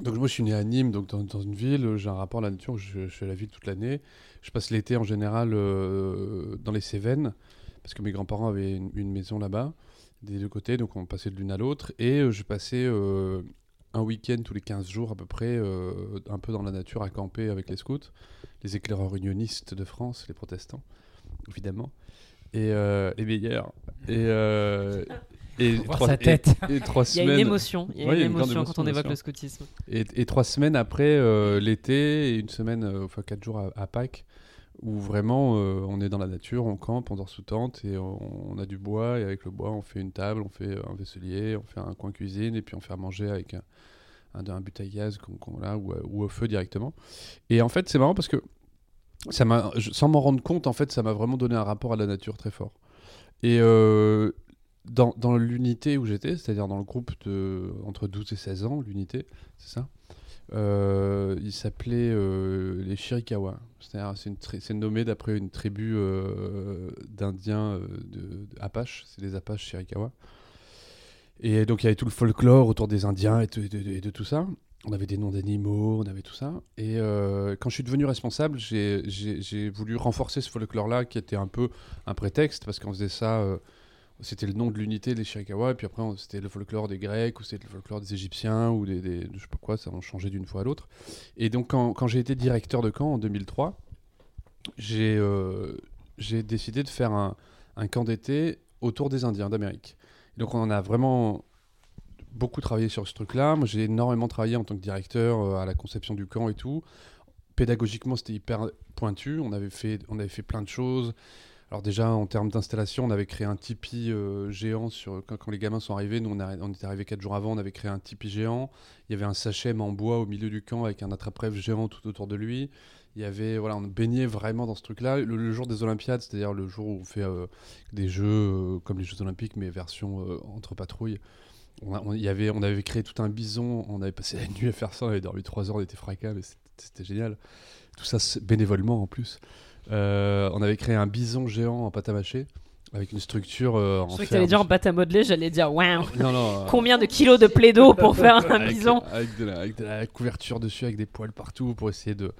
Donc moi, je suis né à Nîmes, donc dans, une ville, j'ai un rapport à la nature, je, je suis la ville toute l'année. Je passe l'été en général euh, dans les Cévennes parce que mes grands-parents avaient une- maison là-bas. des deux côtés, donc on passait de l'une à l'autre. Et euh, je passais euh, un week-end tous les 15 jours à peu près, un peu dans la nature, à camper avec les scouts, les éclaireurs unionistes de France, les protestants, évidemment, et les meilleurs. Et, et, Voir trois, sa tête. et trois Il y a une semaines. émotion, il y a Ouais, une émotion quand on évoque le scoutisme. Et, et trois semaines après euh, l'été et une semaine, euh, enfin quatre jours à, à Pâques, où vraiment euh, on est dans la nature, on campe, on dort sous tente et on, on a du bois et avec le bois on fait une table, on fait un vaisselier, on fait un coin cuisine et puis on fait à manger avec un, un, un but à gaz qu'on- qu'on- là, ou, au feu directement. Et en fait c'est marrant parce que ça m'a, sans m'en rendre compte, en fait ça m'a vraiment donné un rapport à la nature très fort. Et euh, dans, l'unité où j'étais, c'est-à-dire dans le groupe de entre 12 et 16 ans, l'unité, c'est ça euh, il s'appelait euh, les. C'est-à-dire, c'est, nommé d'après une tribu euh, d'Indiens euh, de. C'est les Apaches Chiricahua. Et donc, il y avait tout le folklore autour des Indiens et, de- tout ça. On avait des noms d'animaux, on avait tout ça. Et quand je suis devenu responsable, j'ai voulu renforcer ce folklore-là qui était un peu un prétexte parce qu'on faisait ça. C'était le nom de l'unité des Chiricahua, et puis après c'était le folklore des Grecs, ou c'était le folklore des Égyptiens, ou des, des- je sais pas quoi, ça a changé d'une fois à l'autre. Et donc quand, j'ai été directeur de camp en 2003, j'ai euh, j'ai décidé de faire un, un camp d'été autour des Indiens d'Amérique. Donc on en a vraiment beaucoup travaillé sur ce truc-là. Moi j'ai énormément travaillé en tant que directeur euh, à la conception du camp et tout. Pédagogiquement c'était hyper pointu, on avait fait, on avait fait plein de choses. Alors déjà, en termes d'installation, on avait créé un tipi euh, géant sur quand, les gamins sont arrivés. Nous, on, a- était arrivés quatre jours avant, on avait créé un tipi géant. Il y avait un sachet en bois au milieu du camp avec un attrape-rêve géant tout autour de lui. Il y avait, voilà, on baignait vraiment dans ce truc-là. Le, jour des Olympiades, c'est-à-dire le jour où on fait euh, des jeux euh, comme les Jeux Olympiques, mais version entre patrouilles. On, avait, on avait créé tout un bison. On avait passé la nuit à faire ça. On avait dormi trois heures, on était fracas, mais c'était- génial. Tout ça bénévolement en plus. Euh, on avait créé un bison géant en pâte à mâcher avec une structure euh, en Je croyais que t'allais dire en pâte à modeler, j'allais dire waouh Non, non. euh, Combien de kilos de plaido pour faire un avec, bison avec de, la, avec de la couverture dessus, avec des poils partout pour essayer de,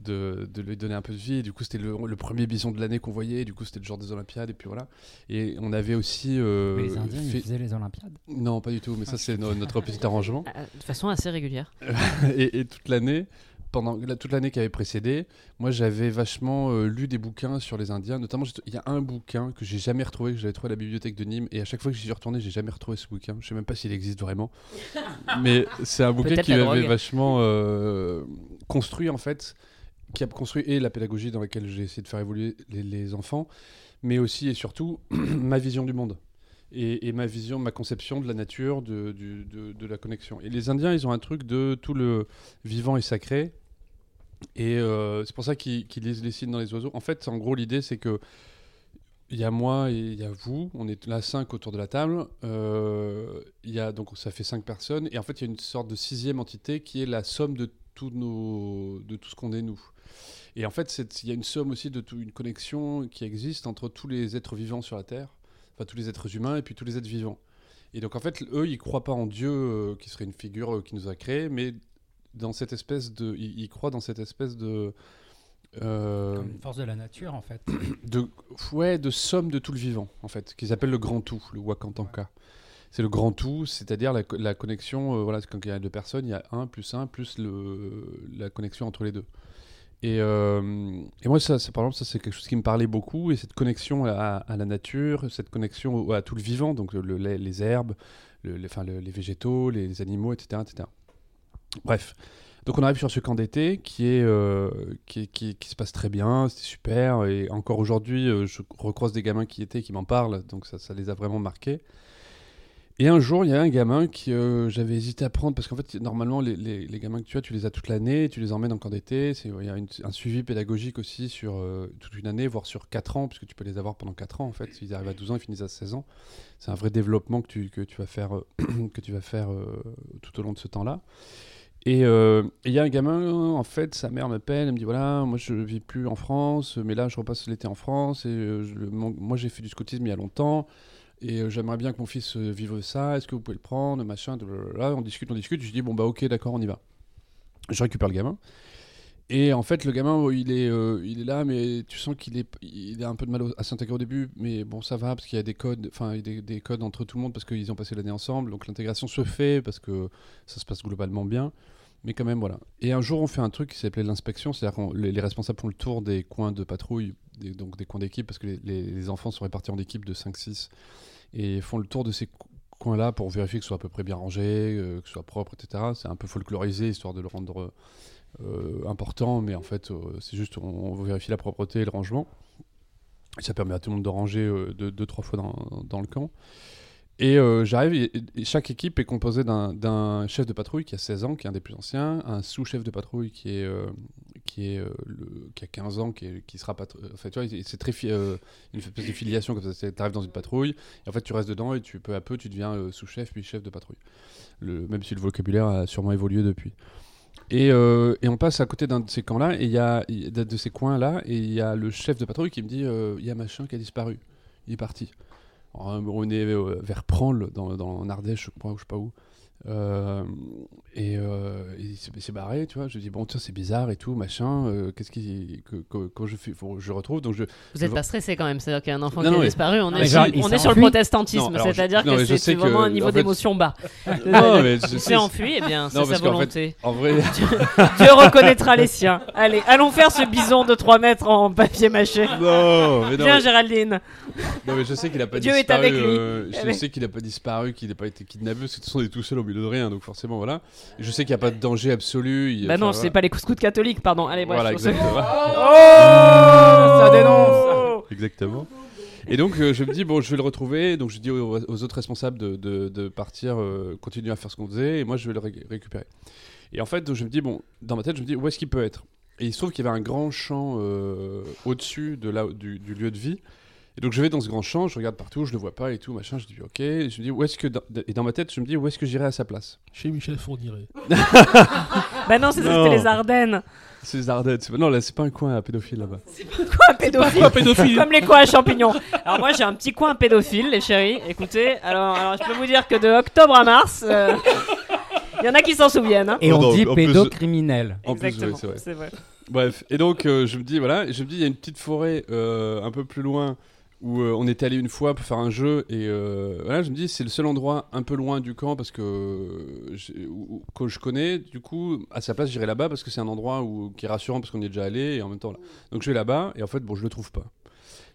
de, de lui donner un peu de vie. Et du coup, c'était le, le premier bison de l'année qu'on voyait. Et du coup, c'était le jour des Olympiades. Et puis voilà. Et on avait aussi. euh, Mais les Indiens, ils fait- faisaient les Olympiades. Non, pas du tout. Mais ça, c'est no- notre petit arrangement. De façon assez régulière. et, et toute l'année, pendant toute l'année qui avait précédé, moi j'avais vachement euh, lu des bouquins sur les Indiens. Notamment, il y a un bouquin que j'ai jamais retrouvé, que j'avais trouvé à la bibliothèque de Nîmes. Et à chaque fois que j'y suis retourné, j'ai jamais retrouvé ce bouquin. Je sais même pas s'il existe vraiment. Mais c'est un bouquin qui m'avait vachement euh, construit en fait, qui a construit et la pédagogie dans laquelle j'ai essayé de faire évoluer les, les enfants, mais aussi et surtout ma vision du monde. Et, et ma vision, ma conception de la nature, de, du- de, de la connexion. Et les Indiens, ils ont un truc de tout le vivant et sacré. Et euh, c'est pour ça qu'ils lisent les signes dans les oiseaux. En fait, en gros, l'idée, c'est que il y a moi et il y a vous. On est là cinq autour de la table. Euh, y a donc ça fait cinq personnes. Et en fait, il y a une sorte de sixième entité qui est la somme de tout nos, de tout ce qu'on est nous. Et en fait, il y a une somme aussi de tout, une connexion qui existe entre tous les êtres vivants sur la Terre, enfin tous les êtres humains et puis tous les êtres vivants. Et donc en fait, eux, ils croient pas en Dieu euh, qui serait une figure euh, qui nous a créés, mais dans cette espèce de, ils, ils croient dans cette espèce de euh, Comme une force de la nature, en fait. de, ouais, de somme de tout le vivant, en fait, qu'ils appellent le grand tout, le Wakantanka. C'est le grand tout, c'est-à-dire la, co- la connexion, euh, voilà, quand il y a deux personnes, il y a un plus un plus le, la connexion entre les deux. Et, euh, et moi, ça, par exemple, ça c'est quelque chose qui me parlait beaucoup, et cette connexion à, à la nature, cette connexion à tout le vivant, donc le- les, les herbes, le- les, enfin, le- les végétaux, les, les animaux, etc., etc. Bref. Donc on arrive sur ce camp d'été qui, euh, qui, qui, se passe très bien, c'était super. Et encore aujourd'hui, euh, je recroise des gamins qui étaient, qui m'en parlent, donc ça, ça les a vraiment marqués. Et un jour, il y a un gamin qui euh, j'avais hésité à prendre parce qu'en fait, normalement, les, les- gamins que tu as, tu les as toute l'année, tu les emmènes en camp d'été. C'est- Il y a un suivi pédagogique aussi sur euh, toute une année, voire sur 4 ans, puisque tu peux les avoir pendant 4 ans en fait. S'ils arrivent à 12 ans, ils finissent à 16 ans. C'est un vrai développement que tu, que tu vas faire, que tu vas faire tout au long de ce temps-là. Et euh, et il y a un gamin, en fait, sa mère m'appelle, elle me dit voilà, moi je vis plus en France, mais là je repasse l'été en France, et euh, moi j'ai fait du scoutisme il y a longtemps, et euh, j'aimerais bien que mon fils vive ça, est-ce que vous pouvez le prendre, machin, on discute, on discute, je dis bon bah ok, d'accord, on y va. Je récupère le gamin, Et en fait, le gamin, oh, il est, euh, il est là, mais tu sens qu'il est, il a un peu de mal à s'intégrer au début, mais bon, ça va parce qu'il y a des codes, enfin, des, des codes entre tout le monde parce qu'ils ont passé l'année ensemble, donc l'intégration se fait parce que ça se passe globalement bien. Mais quand même, voilà. Et un jour, on fait un truc qui s'appelait l'inspection, c'est-à-dire que les, les responsables font le tour des coins de patrouille, donc des coins d'équipe, parce que les, enfants sont répartis en équipes de 5-6, et font le tour de ces co- coins-là pour vérifier que ce soit à peu près bien rangé, euh, que ce soit propre, etc. C'est un peu folklorisé, histoire de le rendre important, mais en fait, euh, c'est juste, on, on vérifie la propreté et le rangement. Ça permet à tout le monde de ranger euh, deux, trois fois dans, le camp. Et euh, j'arrive, chaque équipe est composée d'un- chef de patrouille qui a 16 ans, qui est un des plus anciens, un sous-chef de patrouille qui est, euh, qui euh, a 15 ans, qui, est- qui sera patrouille. En fait, tu vois, c'est très euh, une espèce de filiation comme ça. Tu arrives dans une patrouille, en fait, tu restes dedans, et tu peu à peu, tu deviens euh, sous-chef puis chef de patrouille. Le, même si le vocabulaire a sûrement évolué depuis. Et, euh, et on passe à côté d'un de ces camps-là, et il y a, de ces coins-là, et il y a le chef de patrouille qui me dit euh, il y a machin qui a disparu, il est parti. On est euh, vers Prangles, dans, dans en Ardèche, je crois, ou je sais pas où. Euh, et euh, il s'est- barré, tu vois. Je dis bon, tiens, c'est bizarre et tout, machin. euh, Qu'est-ce qui, que, que- quand je fais, faut je retrouve. Donc je. Vous êtes pas stressé quand même, c'est-à-dire qu'il y a un enfant Non, qui non, a mais- disparu, on mais est, genre, on est sur le protestantisme, c'est-à-dire que c'est vraiment que, un niveau en fait- d'émotion bas. Non, mais je Il sais- s'est enfui, eh bien, c'est sa fait- volonté. En vrai, Dieu reconnaîtra les siens. Allez, allons faire ce bison de 3 mètres en papier mâché. non, mais non, Viens, Géraldine. non, mais je sais qu'il a pas Dieu est disparu. avec lui. euh, je Allez. sais qu'il a pas disparu, qu'il n'a pas été kidnappé, parce que de toute façon, il est tout seul au de rien, donc forcément, voilà. Je sais qu'il n'y a pas de danger absolu. il- Bah enfin, non, voilà. c'est pas les scouts catholiques, pardon. Allez, bref. Voilà, exactement. Oh Ça dénonce. Exactement. Et donc euh, je me dis bon je vais le retrouver donc je dis aux, aux autres responsables de, de- de partir euh, continuer à faire ce qu'on faisait et moi je vais le ré- récupérer. Et en fait donc, je me dis bon dans ma tête je me dis où est-ce qu'il peut être? Et il se trouve qu'il y avait un grand champ euh, au-dessus de là du, du lieu de vie. Et donc je vais dans ce grand champ, je regarde partout, je le vois pas et tout machin, je dis ok, et je me dis où est-ce que dans- et dans ma tête je me dis où est-ce que j'irai à sa place? Chez Michel Fourniret. Bah non, c'est c'était les Ardennes. C'est les Ardennes. c'est pas- Non là c'est pas un coin à pédophile là-bas. Quoi, pédophile Pas pédophile. Comme les coins à champignons. Alors moi j'ai un petit coin pédophile, les chéris. Écoutez, alors, alors je peux vous dire que de octobre à mars, euh, il y en a qui s'en souviennent. hein. Et Oh on non, dit pédocriminel. En plus, Exactement, ouais, c'est vrai. c'est vrai. Bref, et donc euh, je me dis, voilà, et je me dis, il y a une petite forêt euh, un peu plus loin où euh, on était allé une fois pour faire un jeu, et euh, voilà, je me dis, c'est le seul endroit un peu loin du camp parce que, euh, où- que je connais, du coup, à sa place, j'irai là-bas parce que c'est un endroit où, qui est rassurant parce qu'on y est déjà allé, et en même temps, là. Donc je vais là-bas, et en fait, bon, je le trouve pas.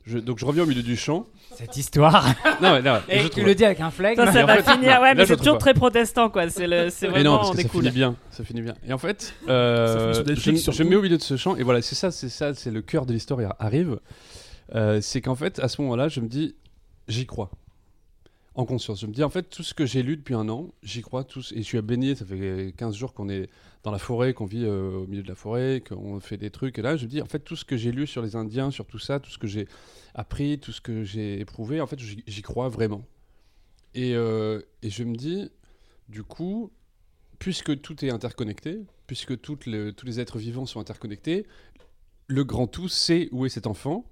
Je- donc je reviens au milieu du champ. Cette histoire. Non, mais non, Et je tu le dis avec un flegme. Ça, va fait, finir, ouais, là, mais c'est toujours pas. très protestant, quoi. C'est le, c'est Mais non, vraiment parce que ça coups. finit bien, ça finit bien. Et en fait, euh, je, je me mets au milieu de ce champ, et voilà, c'est ça, c'est ça, c'est le cœur de l'histoire arrive. Euh, c'est qu'en fait, à ce moment-là, je me dis, j'y crois. En conscience. Je me dis, en fait, tout ce que j'ai lu depuis un an, j'y crois tous. Et je suis à baigner, ça fait 15 jours qu'on est dans la forêt, qu'on vit euh, au milieu de la forêt, qu'on fait des trucs. Et là, je me dis, en fait, tout ce que j'ai lu sur les Indiens, sur tout ça, tout ce que j'ai appris, tout ce que j'ai éprouvé, en fait, j'y crois vraiment. Et, euh, et je me dis, du coup, puisque tout est interconnecté, puisque tous les êtres vivants sont interconnectés, le grand tout sait où est cet enfant.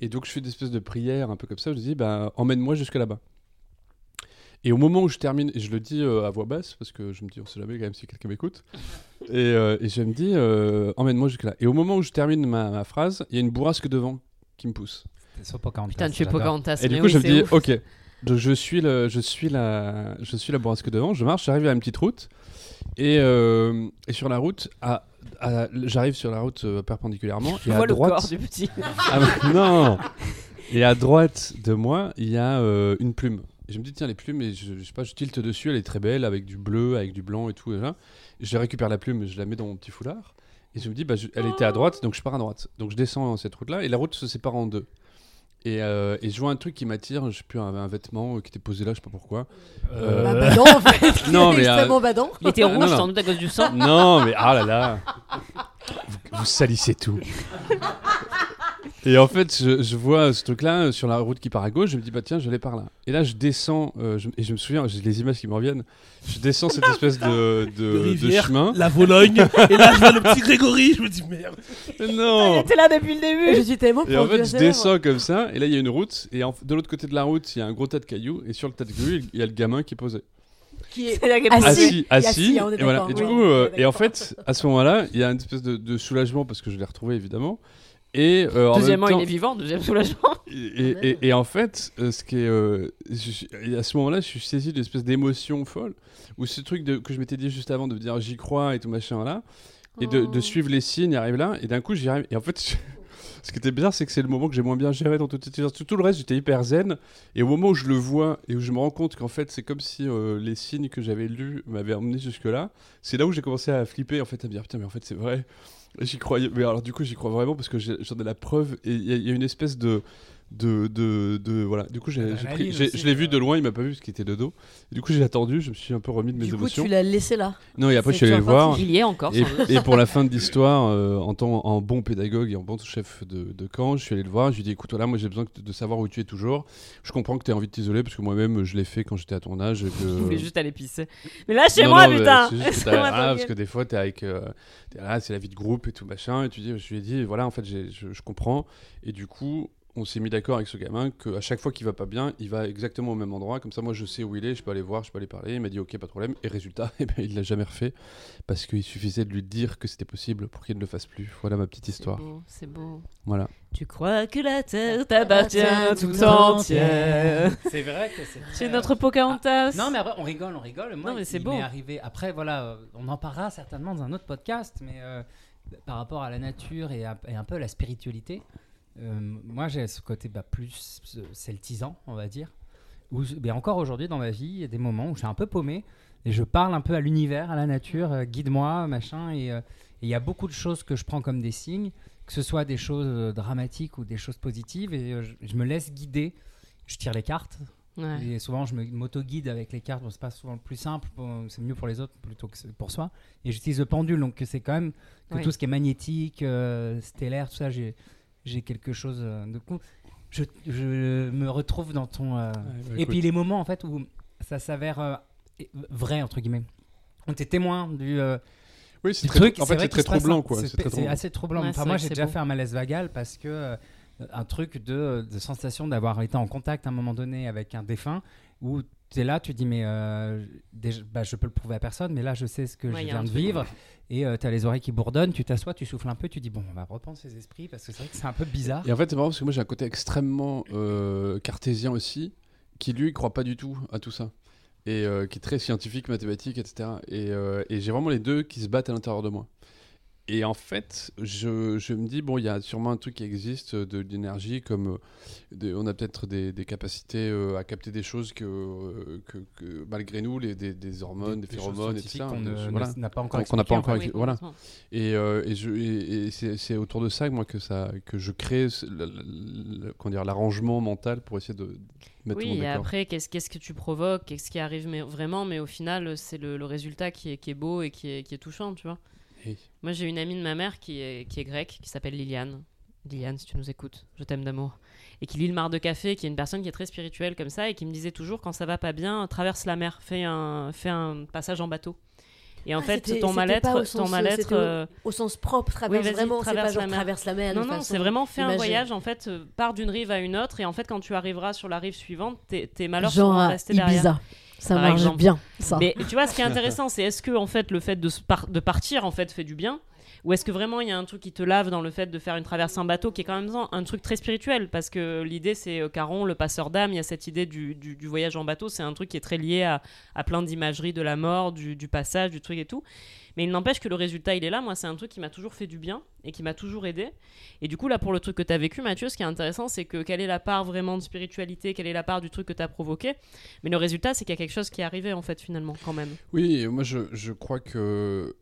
Et donc, je fais des espèces de prières un peu comme ça. Je dis, bah, emmène-moi jusque là-bas. Et au moment où je termine, et je le dis euh, à voix basse, parce que je me dis, on sait jamais quand même si quelqu'un m'écoute, et, euh, et je me dis, euh, emmène-moi jusque là. Et au moment où je termine ma, ma phrase, il y a une bourrasque de vent qui me pousse. Putain, tu es Pocahontas. Et du mais coup, oui, je me dis, ouf. ok, donc je suis, le, je, suis la, je suis la bourrasque de vent, je marche, j'arrive à une petite route, et, euh, et sur la route, à- j'arrive sur la route euh, perpendiculairement, Je et à vois le droite, corps du petit. ah, bah, non Et à droite de moi, il y a euh, une plume. Et je me dis, tiens, les plumes, et je, je sais pas, je tilte dessus, elle est très belle, avec du bleu, avec du blanc et tout. Et, là. Je récupère la plume, je la mets dans mon petit foulard. Et je me dis, bah, je- elle était à droite, donc je pars à droite. Donc je descends cette route-là, et la route se sépare en deux. Et, euh, et je vois un truc qui m'attire, je sais plus, un, un vêtement euh, qui était posé là, je sais pas pourquoi. Euh, Bah, badant, en fait. Non, mais, extrêmement badant. Il était rouge sans doute à cause du sang. Non, mais ah là là, vous, vous salissez tout. Et en fait, je, je vois ce truc-là euh, sur la route qui part à gauche, je me dis, bah tiens, je vais par là. Et là, je descends, euh, je- et je me souviens, j'ai les images qui me reviennent, je descends cette espèce de, de, de de rivière, chemin. la Vologne, et là je vois le petit Grégory, je me dis merde. Il Non était là depuis le Et début. je suis tellement Et en fait, je descends comme ça, et là, il y a une route, et en- de l'autre côté de la route, il y a un gros tas de cailloux, et sur le tas de cailloux, il y a le gamin qui est posé. Qui est assis, assis, assis, est et voilà. Et du oui. coup, euh, et en fait, à ce moment-là, il y a une espèce de, de soulagement parce que je l'ai retrouvé évidemment. Et euh, en Deuxièmement, temps, il est vivant. Deuxième soulagement. et, et- et- et en fait, euh, ce qui est, euh, je à ce moment-là, je suis saisi d'une espèce d'émotion folle, où ce truc de, que je m'étais dit juste avant de me dire j'y crois et tout machin là, et de, de Oh. suivre les signes, arrive là, et d'un coup j'y arrive. Et en fait, je- ce qui était bizarre, c'est que c'est le moment que j'ai moins bien géré dans histoire. Tout, tout le reste, j'étais hyper zen, et au moment où je le vois et où je me rends compte qu'en fait, c'est comme si euh, les signes que j'avais lus m'avaient emmené jusque là, c'est là où j'ai commencé à flipper, en fait, à me dire putain, mais en fait, c'est vrai. J'y croyais, mais alors du coup j'y crois vraiment parce que j'en ai la preuve et il y a une espèce de de, de, de- voilà. Du coup j'ai, j'ai pris- j'ai- aussi, je l'ai vu euh. de loin, il m'a pas vu parce qu'il était de dos. Et du coup j'ai attendu, je me suis un peu remis de mes Du coup, émotions. tu l'as laissé là. Non et après je suis allé le voir. Il y est encore. Et, sans doute. et pour la fin de l'histoire, euh, en, tant, en bon pédagogue et en bon chef de, de camp, je suis allé le voir. Je lui ai dit écoute, voilà, moi j'ai besoin que- de savoir où tu es toujours. Je comprends que tu as envie de t'isoler parce que moi-même je l'ai fait quand j'étais à ton âge. et que- Je voulais juste aller pisser. Mais là, chez Non, moi, non, mais putain. c'est juste que t'as- Laisse-moi voilà, parce tranquille. que des fois, t'es avec. euh, t'es là, c'est la vie de groupe et tout machin. Et tu dis, je lui ai dit, voilà, en fait, j'ai- je, je comprends. Et du coup, on s'est mis d'accord avec ce gamin qu'à chaque fois qu'il va pas bien, il va exactement au même endroit. Comme ça, moi, je sais où il est, je peux aller voir, je peux aller parler. Il m'a dit, ok, pas de problème. Et résultat, eh ben, il l'a jamais refait parce qu'il suffisait de lui dire que c'était possible pour qu'il ne le fasse plus. Voilà ma petite histoire. C'est beau. Voilà. Tu crois que la terre t'appartient tout entière. C'est vrai que c'est. C'est notre Pocahontas. Non, mais après, on rigole, on rigole. Moi, Non, mais c'est il beau. arrivé. Après, voilà, euh, on en parlera certainement dans un autre podcast, mais euh, par rapport à la nature et, à- et un peu à la spiritualité, moi, j'ai ce côté bah, plus euh, celtisant, on va dire. Où, mais encore aujourd'hui, dans ma vie, il y a des moments où je suis un peu paumé et je parle un peu à l'univers, à la nature, euh, guide-moi, machin. Et euh, il y a beaucoup de choses que je prends comme des signes, que ce soit des choses euh, dramatiques ou des choses positives, et euh, je, je me laisse guider. Je tire les cartes, Ouais. et souvent, je m'auto-guide avec les cartes. Bon, c'est pas souvent le plus simple. c'est mieux pour les autres plutôt que pour soi. Et j'utilise le pendule, donc c'est quand même que tout ce qui est magnétique, euh, stellaire, tout ça, j'ai, j'ai quelque chose euh, de coup. Je, je me retrouve dans ton. euh, et puis les moments en fait où ça s'avère euh, vrai entre guillemets. On était témoin du. euh, oui, c'est truc. en c'est fait, c'est très troublant, quoi. C'est, assez troublant. Ouais, Enfin, moi, j'ai déjà beau. fait un malaise vagal parce que euh, un truc de, de sensation d'avoir été en contact à un moment donné avec un défunt où tu es là, tu dis mais euh, déjà, bah, je peux le prouver à personne, mais là je sais ce que Ouais, je viens de vivre et tu as les oreilles qui bourdonnent, tu t'assois, tu souffles un peu, tu dis bon on va reprendre ses esprits parce que c'est vrai que c'est un peu bizarre. Et en fait, c'est marrant parce que moi j'ai un côté extrêmement euh, cartésien aussi, qui lui croit pas du tout à tout ça. Et euh, qui est très scientifique, mathématique, etc. Et, euh, et j'ai vraiment les deux qui se battent à l'intérieur de moi. Et en fait, je, je me dis, bon, il y a sûrement un truc qui existe de l'énergie, comme euh, des- on a peut-être des, des capacités euh, à capter des choses que, euh, que, que malgré nous, les, des, des hormones, des, phéromones, et tout scientifiques ça, qu'on voilà. n'a pas encore Qu'on n'a pas encore voilà. Et, euh, et, je, et, et c'est, c'est autour de ça que moi que ça que je crée ce- le- le- le- comment dire l'arrangement mental pour essayer de mettre tout le Oui, et d'accord. après, qu'est-ce qu'est-ce que tu provoques Qu'est-ce qui arrive mais, vraiment Mais au final, c'est le, le résultat qui est, qui est beau et qui est, qui est touchant, tu vois. Moi, j'ai une amie de ma mère qui est, qui est grecque, qui s'appelle Liliane. Liliane, si tu nous écoutes, je t'aime d'amour. Et qui lit le mar de café, qui est une personne qui est très spirituelle comme ça, et qui me disait toujours, quand ça va pas bien, traverse la mer, fais un, fais un passage en bateau. Et en Ah, fait, ton mal-être, au ton sens, mal-être, au- euh, Au sens propre, traverse vraiment, pas genre la mer. traverse la mer. non, non, c'est vraiment fait un voyage. En fait, euh, pars d'une rive à une autre, et en fait, quand tu arriveras sur la rive suivante, tes, malheurs à restés derrière. Ça Par marche exemple. bien, ça. Mais tu vois, ce qui est intéressant, c'est est-ce que en fait le fait de, par- de partir en fait fait du bien, ou est-ce que vraiment il y a un truc qui te lave dans le fait de faire une traversée en bateau, qui est quand même un truc très spirituel, parce que l'idée c'est euh, Caron, le passeur d'âme, il y a cette idée du, du- du voyage en bateau, c'est un truc qui est très lié à, à plein d'imageries de la mort, du, du passage, du truc et tout. Mais il n'empêche que le résultat il est là. Moi, c'est un truc qui m'a toujours fait du bien et qui m'a toujours aidé. Et du coup, là, pour le truc que tu as vécu, Mathieu, ce qui est intéressant, c'est que quelle est la part vraiment de spiritualité, quelle est la part du truc que tu as provoqué. Mais le résultat, c'est qu'il y a quelque chose qui est arrivé, en fait, finalement, quand même. Oui, moi je, je crois que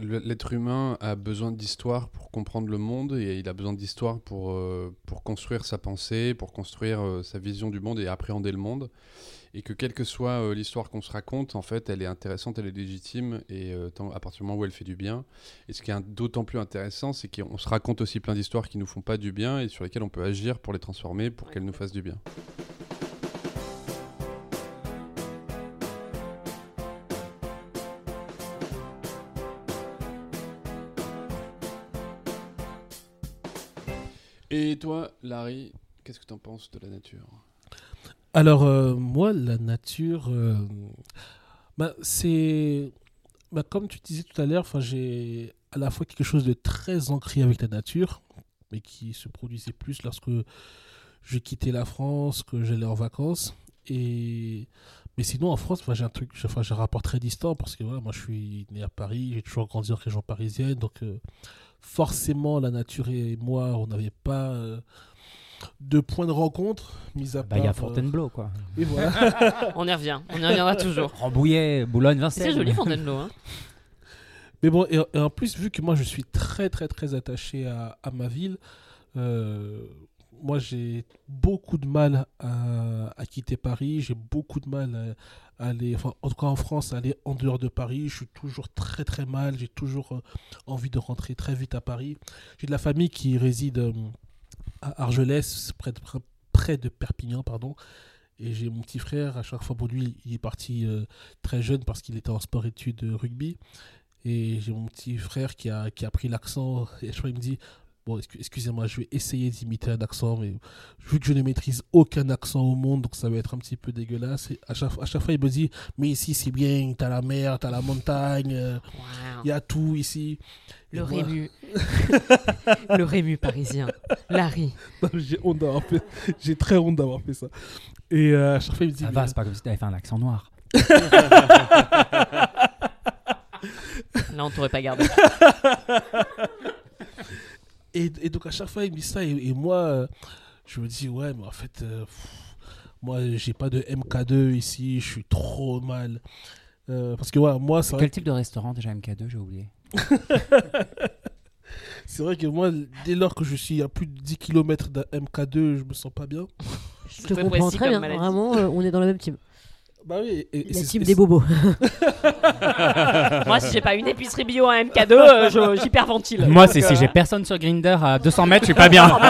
l'être humain a besoin d'histoire pour comprendre le monde et il a besoin d'histoire pour, euh, pour construire sa pensée, pour construire euh, sa vision du monde et appréhender le monde. Et que quelle que soit euh, l'histoire qu'on se raconte, en fait, elle est intéressante, elle est légitime et euh, tant- à partir du moment où elle fait du bien. Et ce qui est d'autant plus intéressant, c'est qu'on se raconte aussi plein d'histoires qui nous font pas du bien et sur lesquelles on peut agir pour les transformer, pour qu'elles nous fassent du bien. Et toi, Larry, qu'est-ce que tu en penses de la nature? Alors, euh, moi, la nature. euh, Bah, c'est. Bah, comme tu disais tout à l'heure, j'ai à la fois quelque chose de très ancré avec la nature, mais qui se produisait plus lorsque je quittais la France, que j'allais en vacances. Et... Mais sinon, en France, j'ai un un rapport très distant parce que voilà, moi je suis né à Paris, j'ai toujours grandi en région parisienne, donc euh, forcément la nature et moi, on n'avait pas de point de rencontre, mis à Bah, il y a part, euh, Fontainebleau, quoi. et voilà. On y revient, on y reviendra toujours. Rambouillet, Boulogne, Vincennes. C'est joli Fontainebleau. Hein. Mais bon, et, et en plus, vu que moi je suis très très très attaché à, à ma ville, euh, moi j'ai beaucoup de mal à, à quitter Paris, j'ai beaucoup de mal à, à aller, enfin en tout cas en France, à aller en dehors de Paris. Je suis toujours très très mal, j'ai toujours euh, envie de rentrer très vite à Paris. J'ai de la famille qui réside euh, à Argelès, près de, Perpignan, pardon. Et j'ai mon petit frère, à chaque fois pour lui, il est parti euh, très jeune parce qu'il était en sport-études euh, rugby. Et j'ai mon petit frère qui a, qui a pris l'accent. Et je crois qu'il me dit Bon, excu- excusez-moi, je vais essayer d'imiter un accent, mais vu que je ne maîtrise aucun accent au monde, donc ça va être un petit peu dégueulasse. Et à chaque, à chaque fois, il me dit Mais ici, c'est bien, t'as la mer, t'as la montagne, euh, il y a tout ici. Le moi- Rému. le Rému parisien. Larry. J'ai honte d'avoir fait. J'ai très honte d'avoir fait ça. Et euh, à chaque fois, il me dit Ça va, c'est pas comme si t'avais fait un accent noir. Là, on t'aurait pas gardé. Et, et donc à chaque fois, il me dit ça. Et, et moi, euh, je me dis, ouais, mais en fait, euh, pff, moi, j'ai pas de MK2 ici. Je suis trop mal. Euh, parce que ouais, moi, c'est Quel type de restaurant déjà MK2 J'ai oublié. c'est vrai que moi, dès lors que je suis à plus de 10 km d'un MK2, je me sens pas bien. Je te comprends très bien. maladie. Vraiment, euh, on est dans la même team. Bah oui. Et, et La c'est- team et des bobos. Moi, si j'ai pas une épicerie bio à MK2, euh, j'hyperventile. Moi, c'est si euh, j'ai personne sur Grinder à 200 mètres, je suis pas bien. oh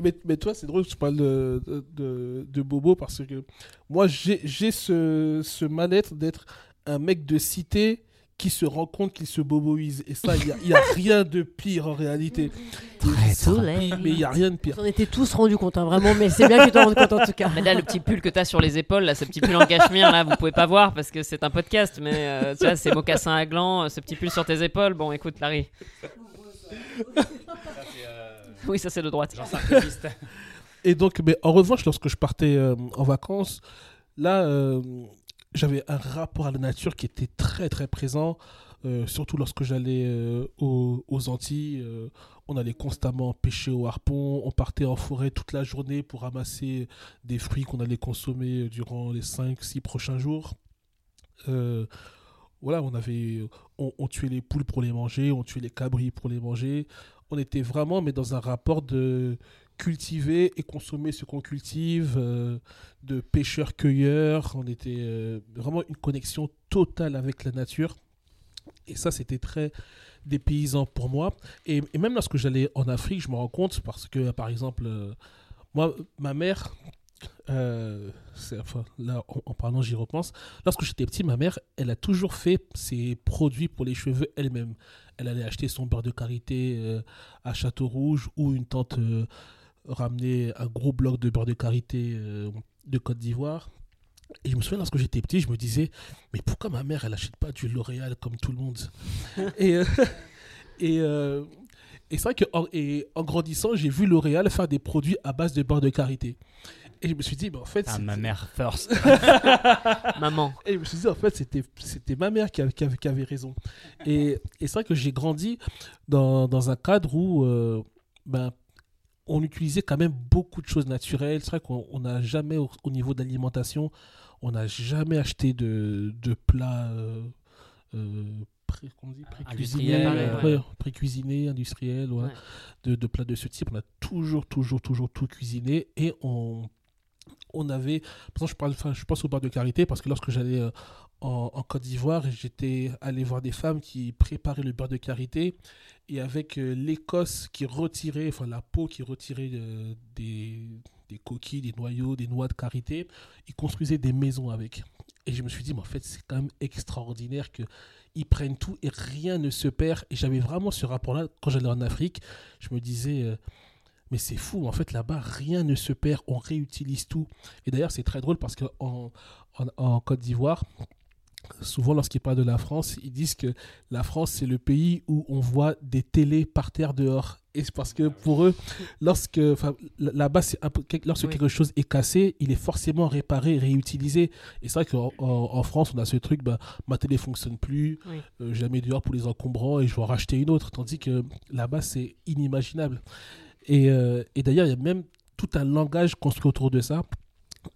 Mais, mais toi, c'est drôle que tu parles de, de, de- Bobo parce que moi, j'ai j'ai ce, ce mal-être d'être un mec de cité qui se rend compte qu'il se boboise. Et ça, il n'y a, il y a rien de pire en réalité. Traître. Mais il n'y a rien de pire. On était tous rendus compte, hein, vraiment, mais c'est bien que tu t'en rendes compte en tout cas. Mais là, le petit pull que t'as sur les épaules, là, ce petit pull en cachemire, là, vous pouvez pas voir parce que c'est un podcast, mais euh, tu vois, ces mocassins à gland, euh, ce petit pull sur tes épaules. Bon, écoute, Larry. Oui, ça c'est de droite. Et donc, mais en revanche, lorsque je partais euh, en vacances, là, euh, j'avais un rapport à la nature qui était très très présent. euh, surtout lorsque j'allais euh, aux, Antilles, euh, on allait constamment pêcher au harpon, on partait en forêt toute la journée pour ramasser des fruits qu'on allait consommer durant les 5-6 prochains jours. Voilà, on avait, on tuait les poules pour les manger, on tuait les cabris pour les manger. On était vraiment, mais dans un rapport de cultiver et consommer ce qu'on cultive, euh, de pêcheurs-cueilleurs. On était euh, vraiment une connexion totale avec la nature. Et ça, c'était très dépaysant pour moi. Et, même lorsque j'allais en Afrique, je me rends compte parce que, par exemple, euh, moi, ma mère, là, en, en parlant, j'y repense. Lorsque j'étais petit, ma mère, elle a toujours fait ses produits pour les cheveux elle-même. Elle allait acheter son beurre de karité à Château-Rouge ou une tante ramenait un gros bloc de beurre de karité euh, de Côte d'Ivoire. Et je me souviens, lorsque j'étais petit, je me disais, mais pourquoi ma mère, elle n'achète pas du L'Oréal comme tout le monde? Et, euh, et, euh, et c'est vrai qu'en et en grandissant, j'ai vu L'Oréal faire des produits à base de beurre de karité. Et je me suis dit, mais en fait, Ah, c'est- ma mère first. Maman. et je me suis dit, en fait, c'était, c'était ma mère qui avait, qui avait, qui avait raison. Et, et c'est vrai que j'ai grandi dans, dans un cadre où euh, ben, on utilisait quand même beaucoup de choses naturelles. C'est vrai qu'on on n'a jamais, au, au niveau de l'alimentation, on n'a jamais acheté de, de plats euh, euh, pré, dit, pré-cuisinés, ouais. pré-cuisinés, industriels, Ouais. de, de plats de ce type. On a toujours, toujours, toujours tout cuisiné et on, on avait. Par je, pense au bar de carité parce que lorsque j'allais euh, en, Côte d'Ivoire, j'étais allé voir des femmes qui préparaient le beurre de karité et avec euh, l'écosse qui retirait, enfin la peau qui retirait euh, des, des coquilles, des noyaux, des noix de karité, ils construisaient des maisons avec. Et je me suis dit, mais en fait, c'est quand même extraordinaire que ils prennent tout et rien ne se perd. Et j'avais vraiment ce rapport-là quand j'allais en Afrique. Je me disais, Mais c'est fou, en fait, là-bas, rien ne se perd, on réutilise tout. Et d'ailleurs, c'est très drôle parce qu'en en, en Côte d'Ivoire, souvent lorsqu'ils parlent de la France, ils disent que la France, c'est le pays où on voit des télés par terre dehors. Et c'est parce que pour eux, lorsque là-bas, lorsque Oui. quelque chose est cassé, il est forcément réparé, réutilisé. Et c'est vrai qu'en en, en France, on a ce truc, bah, ma télé fonctionne plus, Oui. euh, je la mets dehors pour les encombrants et je vais en racheter une autre. Tandis que là-bas, c'est inimaginable. Et, euh, et d'ailleurs, il y a même tout un langage construit autour de ça.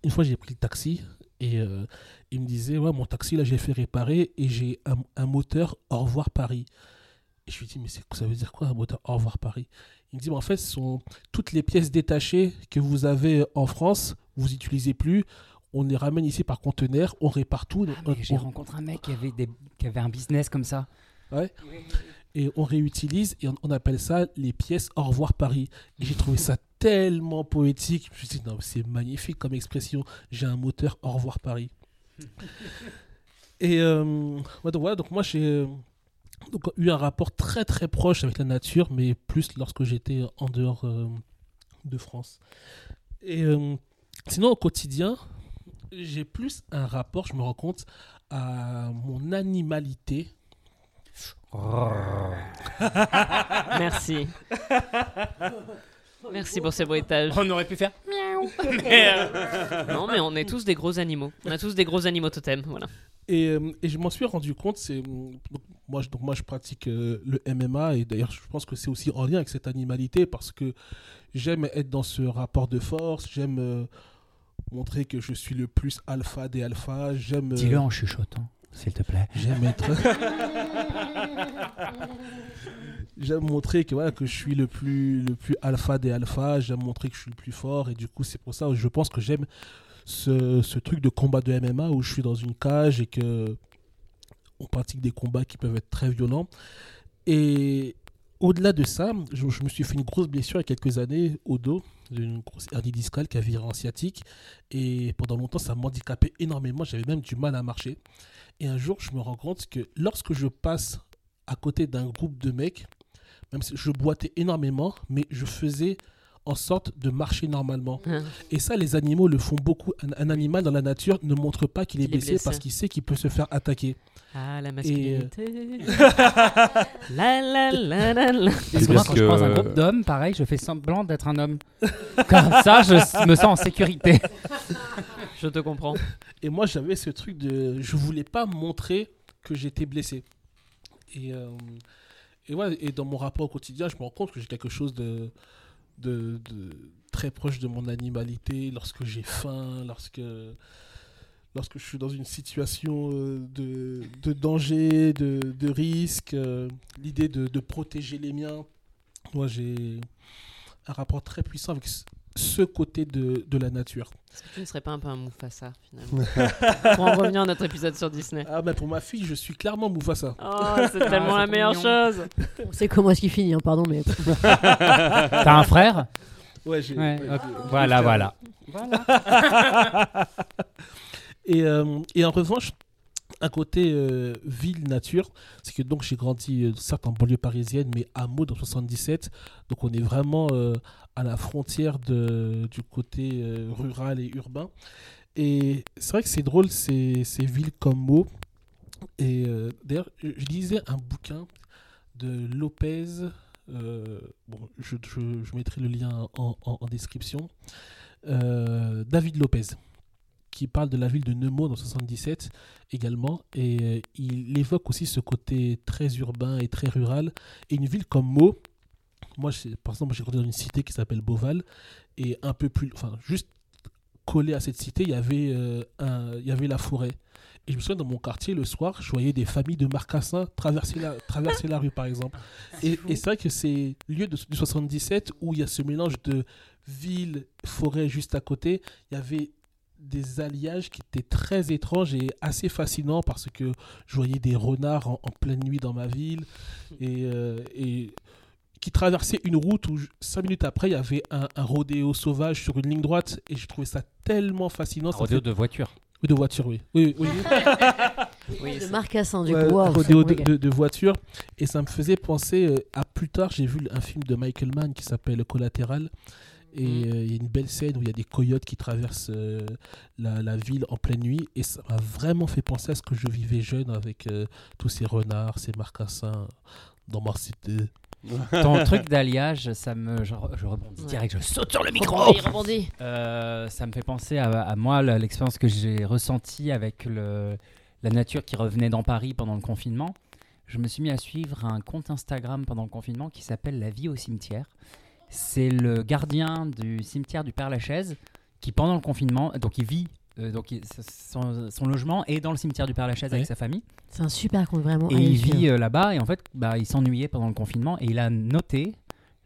Une fois, j'ai pris le taxi et euh, il me disait Ouais, mon taxi, là, j'ai fait réparer et j'ai un, un moteur Au revoir Paris. Et je lui dis Mais ça veut dire quoi un moteur Au revoir Paris? Il me dit Mais En fait, ce sont toutes les pièces détachées que vous avez en France, vous n'utilisez plus. On les ramène ici par conteneur, on répare tout. Ah, J'ai on- rencontré un mec qui avait, des, qui avait un business comme ça. Et on réutilise et on, appelle ça les pièces Au revoir Paris. Et j'ai trouvé ça tellement poétique. Je me suis dit, non, c'est magnifique comme expression. J'ai un moteur Au revoir Paris. et euh, voilà, donc moi j'ai euh, donc, eu un rapport très très proche avec la nature, mais plus lorsque j'étais en dehors euh, de France. Et sinon, au quotidien, j'ai plus un rapport, je me rends compte, à mon animalité. Merci. Merci pour ces bruitages. On aurait pu faire. Non, mais on est tous des gros animaux. On a tous des gros animaux totems, voilà. Et, euh, et je m'en suis rendu compte, c'est donc, moi, je, donc moi je pratique euh, le MMA et d'ailleurs je pense que c'est aussi en lien avec cette animalité parce que j'aime être dans ce rapport de force, j'aime euh, montrer que je suis le plus alpha des alphas, j'aime euh, Dis-le en chuchotant, s'il te plaît. j'aime être j'aime montrer que voilà que je suis le plus le plus alpha des alphas, j'aime montrer que je suis le plus fort et du coup c'est pour ça que je pense que j'aime ce, ce truc de combat de MMA où je suis dans une cage et que on pratique des combats qui peuvent être très violents. Et au-delà de ça, je, je me suis fait une grosse blessure il y a quelques années au dos, une grosse hernie discale qui a viré en sciatique. Et pendant longtemps, ça m'handicapait énormément. J'avais même du mal à marcher. Et un jour, je me rends compte que lorsque je passe à côté d'un groupe de mecs, même si je boitais énormément, mais je faisais en sorte de marcher normalement. Hein. Et ça, les animaux le font beaucoup. Un, un animal dans la nature ne montre pas qu'il est, blessé, blessé. parce qu'il sait qu'il peut se faire attaquer. Ah, la masculinité. euh, la la la la la. Parce que moi, quand je croise un que- groupe d'hommes, pareil, je fais semblant d'être un homme. Comme ça, je me sens en sécurité. Je te comprends. Et moi, j'avais ce truc de. Je voulais pas montrer que j'étais blessé. Et, euh, et, dans mon rapport au quotidien, je me rends compte que j'ai quelque chose de, très proche de mon animalité lorsque j'ai faim, lorsque, lorsque je suis dans une situation euh, de, danger, de, de risque, euh, l'idée de, de protéger les miens. Moi, j'ai un rapport très puissant avec ce- côté de, de la nature. Est-ce que tu ne serais pas un peu un Mufasa, finalement Pour en revenir à notre épisode sur Disney. Ah, mais pour ma fille, je suis clairement Mufasa. Oh, c'est tellement c'est la meilleure mignon. chose. On sait comment est-ce qu'il finit, hein, pardon, mais T'as un frère? Ouais, j'ai. Ouais, ouais, Voilà, j'ai- voilà. Et, euh, et en revanche, un côté euh, ville-nature, c'est que donc j'ai grandi euh, certes en banlieue parisienne, mais à Meaux dans 77. Donc on est vraiment euh, à la frontière de, du côté rural et urbain. Et c'est vrai que c'est drôle ces, ces villes comme Meaux. Et d'ailleurs, je lisais un bouquin de Lopez. bon, je, mettrai le lien en, en- description. David Lopez qui parle de la ville de Nemours dans 77 également. Et euh, il évoque aussi ce côté très urbain et très rural. Et une ville comme Meaux, moi, par exemple, j'ai grandi dans une cité qui s'appelle Beauval. Et un peu plus, enfin, juste collé à cette cité, il y avait, euh, un- il y avait la forêt. Et je me souviens, dans mon quartier, le soir, je voyais des familles de marcassins traverser la, traverser la rue, par exemple. Et, et c'est vrai que c'est lieu de, du 77 où il y a ce mélange de ville, forêt juste à côté. Il y avait des alliages qui étaient très étranges et assez fascinants parce que je voyais des renards en, en pleine nuit dans ma ville et, euh, et qui traversaient une route où cinq minutes après il y avait un, un rodéo sauvage sur une ligne droite et je trouvais ça tellement fascinant. ça Rodéo fait- de voiture. Oui, de voiture, oui. Oui, oui, oui. Oui, de c'est- marcassin du Ouais, coup. un wow, rodéo ça de, de- de voiture et ça me faisait penser euh, à plus tard j'ai vu un film de Michael Mann qui s'appelle Collatéral et Mhm. euh, il y a une belle scène où il y a des coyotes qui traversent euh, la, la ville en pleine nuit et ça m'a vraiment fait penser à ce que je vivais jeune avec euh, tous ces renards ces marcassins dans ma cité Ton truc d'alliage, ça me. Je, je rebondis Ouais. direct, je saute sur le micro. Rebondis, rebondis. Euh, ça me fait penser à, à moi, l'expérience que j'ai ressentie avec le, la nature qui revenait dans Paris pendant le confinement. Je me suis mis à suivre un compte Instagram pendant le confinement qui s'appelle La vie au cimetière. C'est le gardien du cimetière du Père Lachaise qui, pendant le confinement, donc il vit, euh, donc il- son, son logement est dans le cimetière du Père Lachaise avec sa famille. C'est un super compte vraiment. Et allez il le suivre. vit euh, là-bas et en fait, bah, il s'ennuyait pendant le confinement et il a noté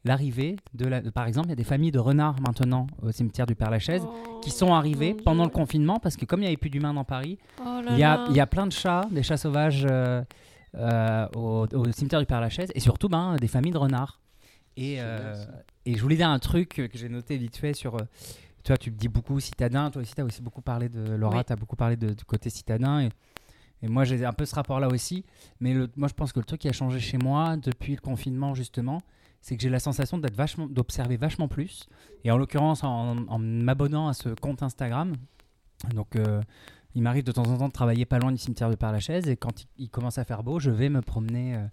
l'arrivée de la. Par exemple, il y a des familles de renards maintenant au cimetière du Père Lachaise qui sont arrivés Oh, mon pendant le Dieu. confinement parce que comme il n'y avait plus d'humains dans Paris, Oh là il y, a, là. il y a plein de chats, des chats sauvages euh, euh, au, au cimetière du Père Lachaise et surtout ben, des familles de renards. Et, euh, et je voulais dire un truc que j'ai noté vite fait sur. euh, toi, tu me dis beaucoup citadin, toi aussi, tu as aussi beaucoup parlé de. Laura, Oui. tu as beaucoup parlé de, du côté citadin. Et, et moi, j'ai un peu ce rapport-là aussi. Mais le- moi, je pense que le truc qui a changé chez moi depuis le confinement, justement, c'est que j'ai la sensation d'être vachement, d'observer vachement plus. Et en l'occurrence, en, en m'abonnant à ce compte Instagram, donc euh, il m'arrive de temps en temps de travailler pas loin du cimetière de Père-Lachaise. Et quand il, il commence à faire beau, je vais me promener, euh,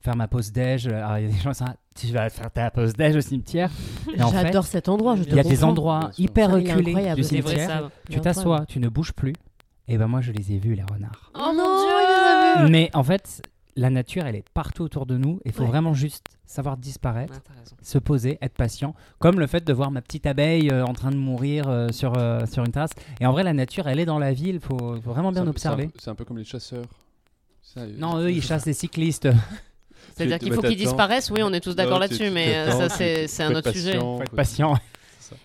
faire ma pause déj. Alors, il y a des gens qui là, tu vas faire ta pause déj au cimetière? Et en fait, J'adore cet endroit. je il y a te des endroits hyper reculés du cimetière. Tu t'assois, tu ne bouges plus. Et ben moi, je les ai vus, les renards. Oh non, mon dieu Mais en fait, la nature, elle est partout autour de nous. Il faut Ouais. vraiment juste savoir disparaître, se poser, être patient. Comme le fait de voir ma petite abeille euh, en train de mourir euh, sur, euh, sur une terrasse. Et en vrai, la nature, elle est dans la ville. Il faut, faut vraiment bien observer. c'est un peu- C'est un peu comme les chasseurs. Ça, Non, eux, ils chassent les cyclistes. C'est-à-dire qu'il faut qu'ils disparaissent, oui, on est tous d'accord là-dessus, mais euh, ça, c'est un être autre sujet. faut être patient.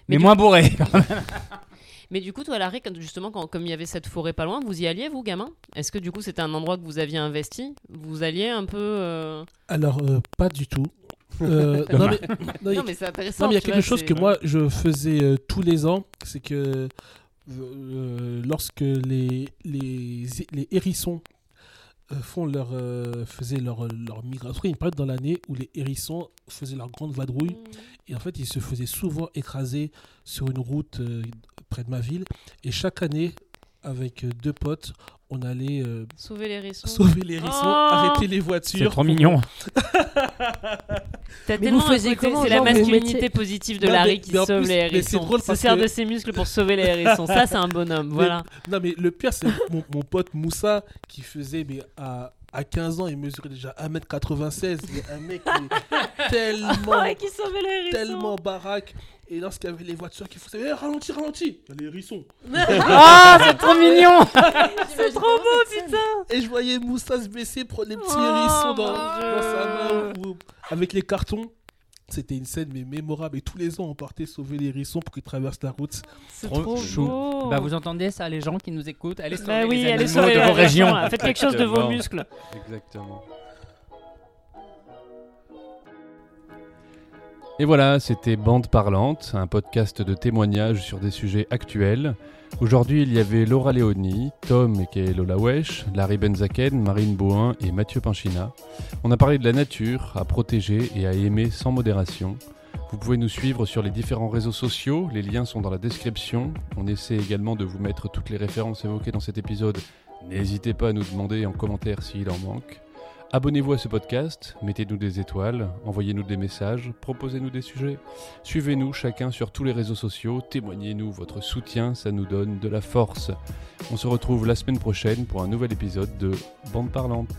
Mais, moins bourré. Mais du coup, toi, Larry, quand- justement, quand, comme il y avait cette forêt pas loin, vous y alliez, vous, gamin? Est-ce que du coup, c'était un endroit que vous aviez investi? Vous alliez un peu. euh, alors euh, pas du tout Euh, non, mais, non, Non, mais c'est intéressant. Non, mais il y a quelque vois, chose que moi je faisais euh, tous les ans, c'est que euh, lorsque les, les, les hérissons font leur, euh, faisaient leur, leur migration, il y a une période dans l'année où les hérissons faisaient leur grande vadrouille. Et en fait ils se faisaient souvent écraser sur une route euh, près de ma ville. Et chaque année avec euh, deux potes on allait euh, Sauver les hérissons. sauver les hérissons, Oh arrêter les C'est voitures. trop mignon. T'as Mais tellement vous faisiez un côté- comment, C'est la masculinité positive de Non, Larry mais- qui mais sauve plus- les c'est hérissons. drôle Se sert que- de ses muscles pour sauver les hérissons. Ça, c'est un bonhomme. Voilà. Non, mais le pire, c'est mon, mon pote Moussa qui faisait, mais à, à 15 ans, il mesurait déjà 1m96. Mais un mec mais tellement, Ouais, qui sauvait les hérissons. tellement baraque. Et lorsqu'il y avait les voitures qui faisaient, Eh, ralentis, ralentis, il y a les hérissons. Ah, c'est trop mignon. C'est trop beau, putain. Et je voyais Moussa se baisser, prendre les petits Oh, hérissons dans, dans sa main ou- avec les cartons. C'était une scène mais mémorable. Et tous les ans, on partait sauver les hérissons pour qu'ils traversent la route. C'est Trop trop chou. beau. Bah, vous entendez ça, les gens qui nous écoutent? Allez sauver Bah oui, les allez sauver de vos régions. Faites quelque chose de vos Exactement. muscles. Exactement. Et voilà, c'était Bande Parlante, un podcast de témoignages sur des sujets actuels. Aujourd'hui, il y avait Laura Léoni, Tom qui est Lola Larry Benzaken, Marine Bohin et Mathieu Panchina. On a parlé de la nature, à protéger et à aimer sans modération. Vous pouvez nous suivre sur les différents réseaux sociaux, les liens sont dans la description. On essaie également de vous mettre toutes les références évoquées dans cet épisode. N'hésitez pas à nous demander en commentaire s'il en manque. Abonnez-vous à ce podcast, mettez-nous des étoiles, envoyez-nous des messages, proposez-nous des sujets. Suivez-nous chacun sur tous les réseaux sociaux, témoignez-nous votre soutien, ça nous donne de la force. On se retrouve la semaine prochaine pour un nouvel épisode de Bande Parlante.